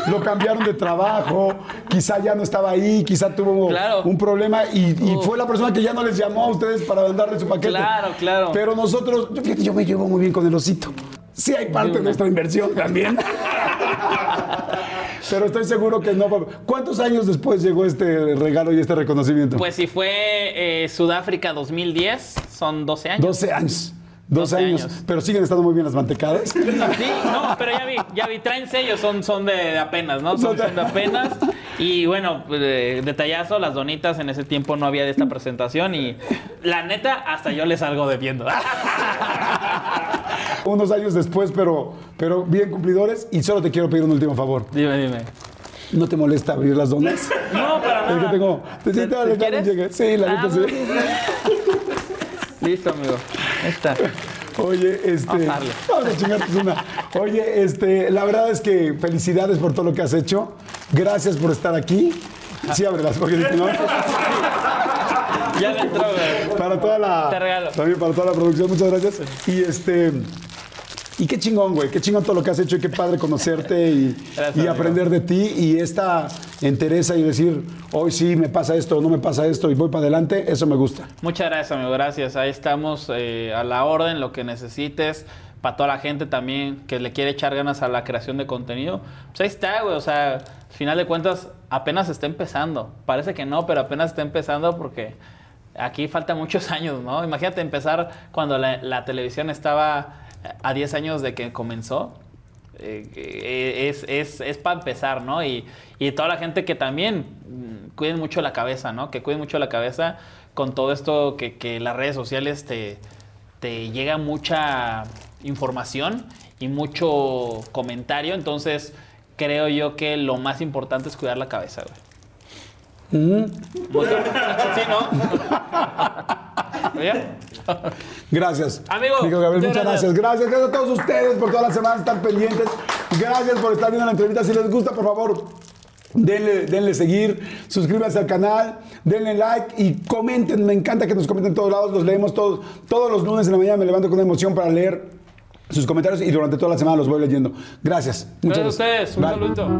Speaker 1: lo cambiaron de trabajo, quizá ya no estaba ahí, quizá tuvo
Speaker 2: Claro.
Speaker 1: un problema y, y fue la persona que ya no les llamó a ustedes para mandarle su paquete.
Speaker 2: Claro, claro.
Speaker 1: Pero nosotros, yo, fíjate, yo me llevo muy bien con el osito. Sí hay parte de nuestra inversión también. Pero estoy seguro que no. ¿Cuántos años después llegó este regalo y este reconocimiento?
Speaker 2: Pues si fue eh, Sudáfrica 2010, son 12 años.
Speaker 1: 12 años. 12
Speaker 2: 12
Speaker 1: años.
Speaker 2: años.
Speaker 1: Pero siguen estando muy bien las mantecadas.
Speaker 2: Sí, no, pero ya vi, ya vi, traen sellos, son, son de, de apenas, ¿no? Son, son de apenas. Y bueno, eh, detallazo, las donitas en ese tiempo no había de esta presentación y la neta, hasta yo les salgo debiendo.
Speaker 1: Unos años después, pero, pero bien cumplidores. Y solo te quiero pedir un último favor.
Speaker 2: dime, dime.
Speaker 1: ¿No te molesta abrir las donas?
Speaker 2: No, para
Speaker 1: Es que
Speaker 2: nada.
Speaker 1: tengo. Te
Speaker 2: ¿Te- te quieres?
Speaker 1: Sí, la
Speaker 2: Ah,
Speaker 1: neta sí.
Speaker 2: Listo, amigo. Ahí está.
Speaker 1: Oye, este.
Speaker 2: Vamos a darle.
Speaker 1: Vamos a chingarte una. Oye, este, la verdad es que felicidades por todo lo que has hecho. Gracias por estar aquí. Sí, ábrelas, porque no.
Speaker 2: Ya le entró, güey.
Speaker 1: Para toda la.
Speaker 2: Te regalo.
Speaker 1: También para toda la producción, muchas gracias. Y este. Y qué chingón, güey. Qué chingón todo lo que has hecho y qué padre conocerte y,
Speaker 2: Gracias,
Speaker 1: y
Speaker 2: amigo.
Speaker 1: aprender de ti. Y esta entereza y decir, hoy sí me pasa esto, no me pasa esto y voy para adelante, eso me gusta.
Speaker 2: Muchas gracias, amigo. Gracias. Ahí estamos eh, a la orden, lo que necesites. Para toda la gente también que le quiere echar ganas a la creación de contenido. Pues ahí está, güey. O sea, al final de cuentas, apenas está empezando. Parece que no, pero apenas está empezando porque aquí faltan muchos años, ¿no? Imagínate empezar cuando la, televisión estaba a 10 años de que comenzó. Eh, eh, es, es, es para empezar, ¿no? Y, y toda la gente que también mm, cuiden mucho la cabeza, ¿no? Que cuiden mucho la cabeza con todo esto que, que las redes sociales te, te llega mucha información y mucho comentario. Entonces, creo yo que lo más importante es cuidar la cabeza, güey. Mucho- Sí, ¿no?
Speaker 1: Gracias.
Speaker 2: Amigo,
Speaker 1: Nico Gabriel,
Speaker 2: muchas
Speaker 1: muchas gracias.
Speaker 2: gracias.
Speaker 1: gracias. Gracias a todos ustedes por todas las semanas estar pendientes. Gracias por estar viendo la entrevista. Si les gusta, por favor, denle, denle seguir, suscríbanse al canal, denle like y comenten. Me encanta que nos comenten en todos lados. Los leemos todos. Todos los lunes en la mañana me levanto con emoción para leer sus comentarios y durante toda la semana los voy leyendo. Gracias. Muchas
Speaker 2: Gracias a ustedes. Un
Speaker 1: Bye.
Speaker 2: saludito.